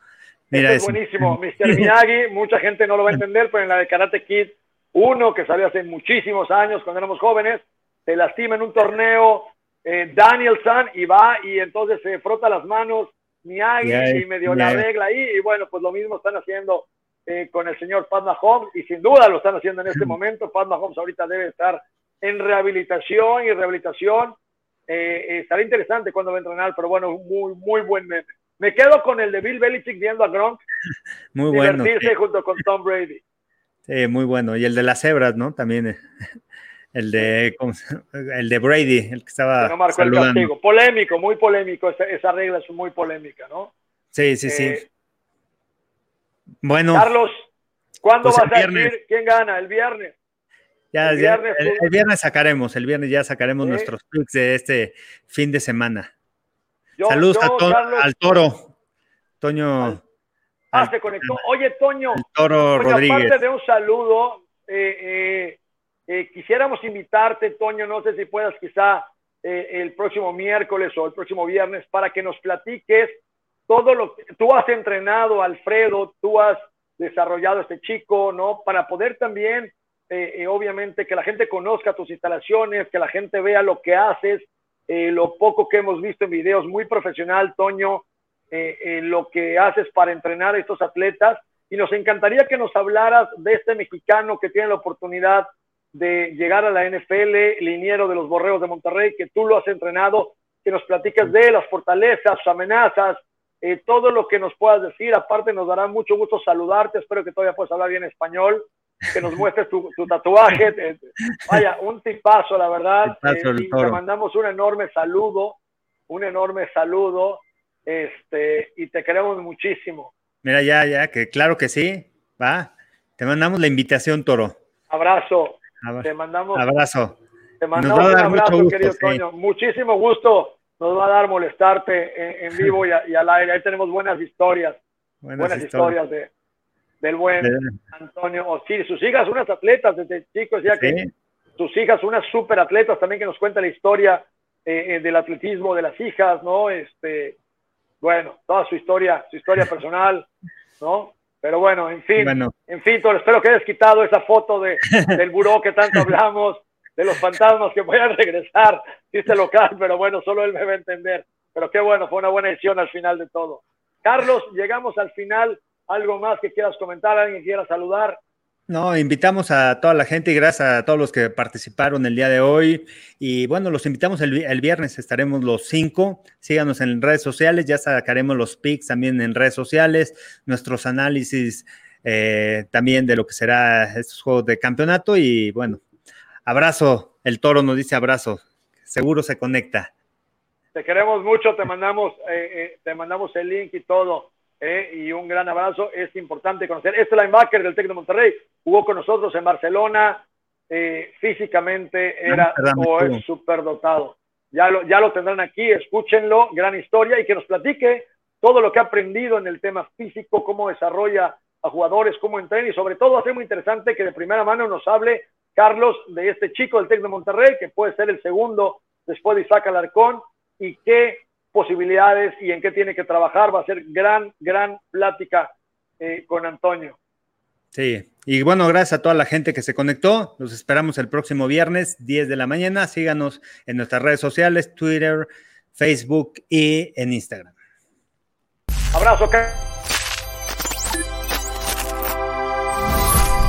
Mira, es buenísimo. Mr. Miyagi, mucha gente no lo va a entender, pero en la de Karate Kid, uno que salió hace muchísimos años cuando éramos jóvenes, se lastima en un torneo eh, Danielson y va y entonces se frota las manos Miyagi y me dio la regla ahí y bueno, pues lo mismo están haciendo eh, con el señor Pat Mahomes y sin duda lo están haciendo en este momento. Pat Mahomes ahorita debe estar en rehabilitación y rehabilitación. Eh, estará interesante cuando va a entrenar, pero bueno, muy, muy buen meme. Me quedo con el de Bill Belichick viendo a Gronk muy bueno, divertirse junto con Tom Brady. Sí, muy bueno. Y el de las cebras, ¿no? También el de, el de Brady, el que estaba. no marcó el castigo. Polémico, muy polémico. Esa, regla es muy polémica, ¿no? Sí, sí, sí. Eh, bueno. Carlos, ¿cuándo pues vas a decir quién gana? El viernes. Ya, el, viernes, el, viernes sacaremos, el viernes ya sacaremos nuestros picks de este fin de semana. Saludos al toro, Toño. ah, se conectó. Oye, Toño. toro Rodríguez. Aparte de un saludo, eh, eh, eh, quisiéramos invitarte, Toño, no sé si puedas quizá eh, el próximo miércoles o el próximo viernes para que nos platiques todo lo que tú has entrenado, Alfredo, tú has desarrollado este chico, ¿no? Para poder también, eh, obviamente, que la gente conozca tus instalaciones, que la gente vea lo que haces, lo poco que hemos visto en videos, muy profesional, Toño, lo que haces para entrenar a estos atletas. Y nos encantaría que nos hablaras de este mexicano que tiene la oportunidad de llegar a la NFL, liniero de los Borreos de Monterrey, que tú lo has entrenado, que nos platicas de las fortalezas, sus amenazas, eh, todo lo que nos puedas decir. Aparte, nos dará mucho gusto saludarte. Espero que todavía puedas hablar bien español, que nos muestres tu, tatuaje. vaya, un tipazo, la verdad. Eh, y te mandamos un enorme saludo, un enorme saludo, este, y te queremos muchísimo. Mira, ya, ya, que claro que sí, va. Te mandamos la invitación, Toro. Abrazo. Te mandamos. Abrazo. Te mandamos un abrazo, querido Toño. Muchísimo gusto nos va a dar molestarte en, vivo y, al aire. Ahí tenemos buenas historias. Buenas, historias, de, del buen Antonio. Sí, sus hijas, unas atletas desde chicos, ya que sus hijas, unas súper atletas también que nos cuenta la historia eh, eh, del atletismo de las hijas, ¿no? Este, bueno, toda su historia, su historia personal, ¿no? Pero bueno, en fin, en fin, espero que hayas quitado esa foto de, del buró que tanto hablamos, de los fantasmas que puedan regresar, dice local, pero bueno, solo él me va a entender. Pero qué bueno, fue una buena edición al final de todo. Carlos, llegamos al final. ¿Algo más que quieras comentar? ¿Alguien quiera saludar? No, invitamos a toda la gente y gracias a todos los que participaron el día de hoy. Y bueno, los invitamos el, viernes, estaremos los cinco. Síganos en redes sociales, ya sacaremos los pics también en redes sociales, nuestros análisis eh, también de lo que será estos juegos de campeonato. Y bueno, abrazo, el toro nos dice abrazo, seguro se conecta. Te queremos mucho, te mandamos, eh, eh, te mandamos el link y todo. Eh, y un gran abrazo. Es importante conocer. Este linebacker del Tec de Monterrey jugó con nosotros en Barcelona. Eh, físicamente era o es súper dotado. Ya lo, ya lo tendrán aquí, escúchenlo, gran historia y que nos platique todo lo que ha aprendido en el tema físico, cómo desarrolla a jugadores, cómo entrena y sobre todo hace muy interesante que de primera mano nos hable Carlos de este chico del Tec de Monterrey, que puede ser el segundo después de Isaac Alarcón y que posibilidades y en qué tiene que trabajar. Va a ser gran, gran plática eh, con Antonio. Sí, y bueno, gracias a toda la gente que se conectó. Los esperamos el próximo viernes, 10 de la mañana. Síganos en nuestras redes sociales, Twitter, Facebook y en Instagram. Abrazo,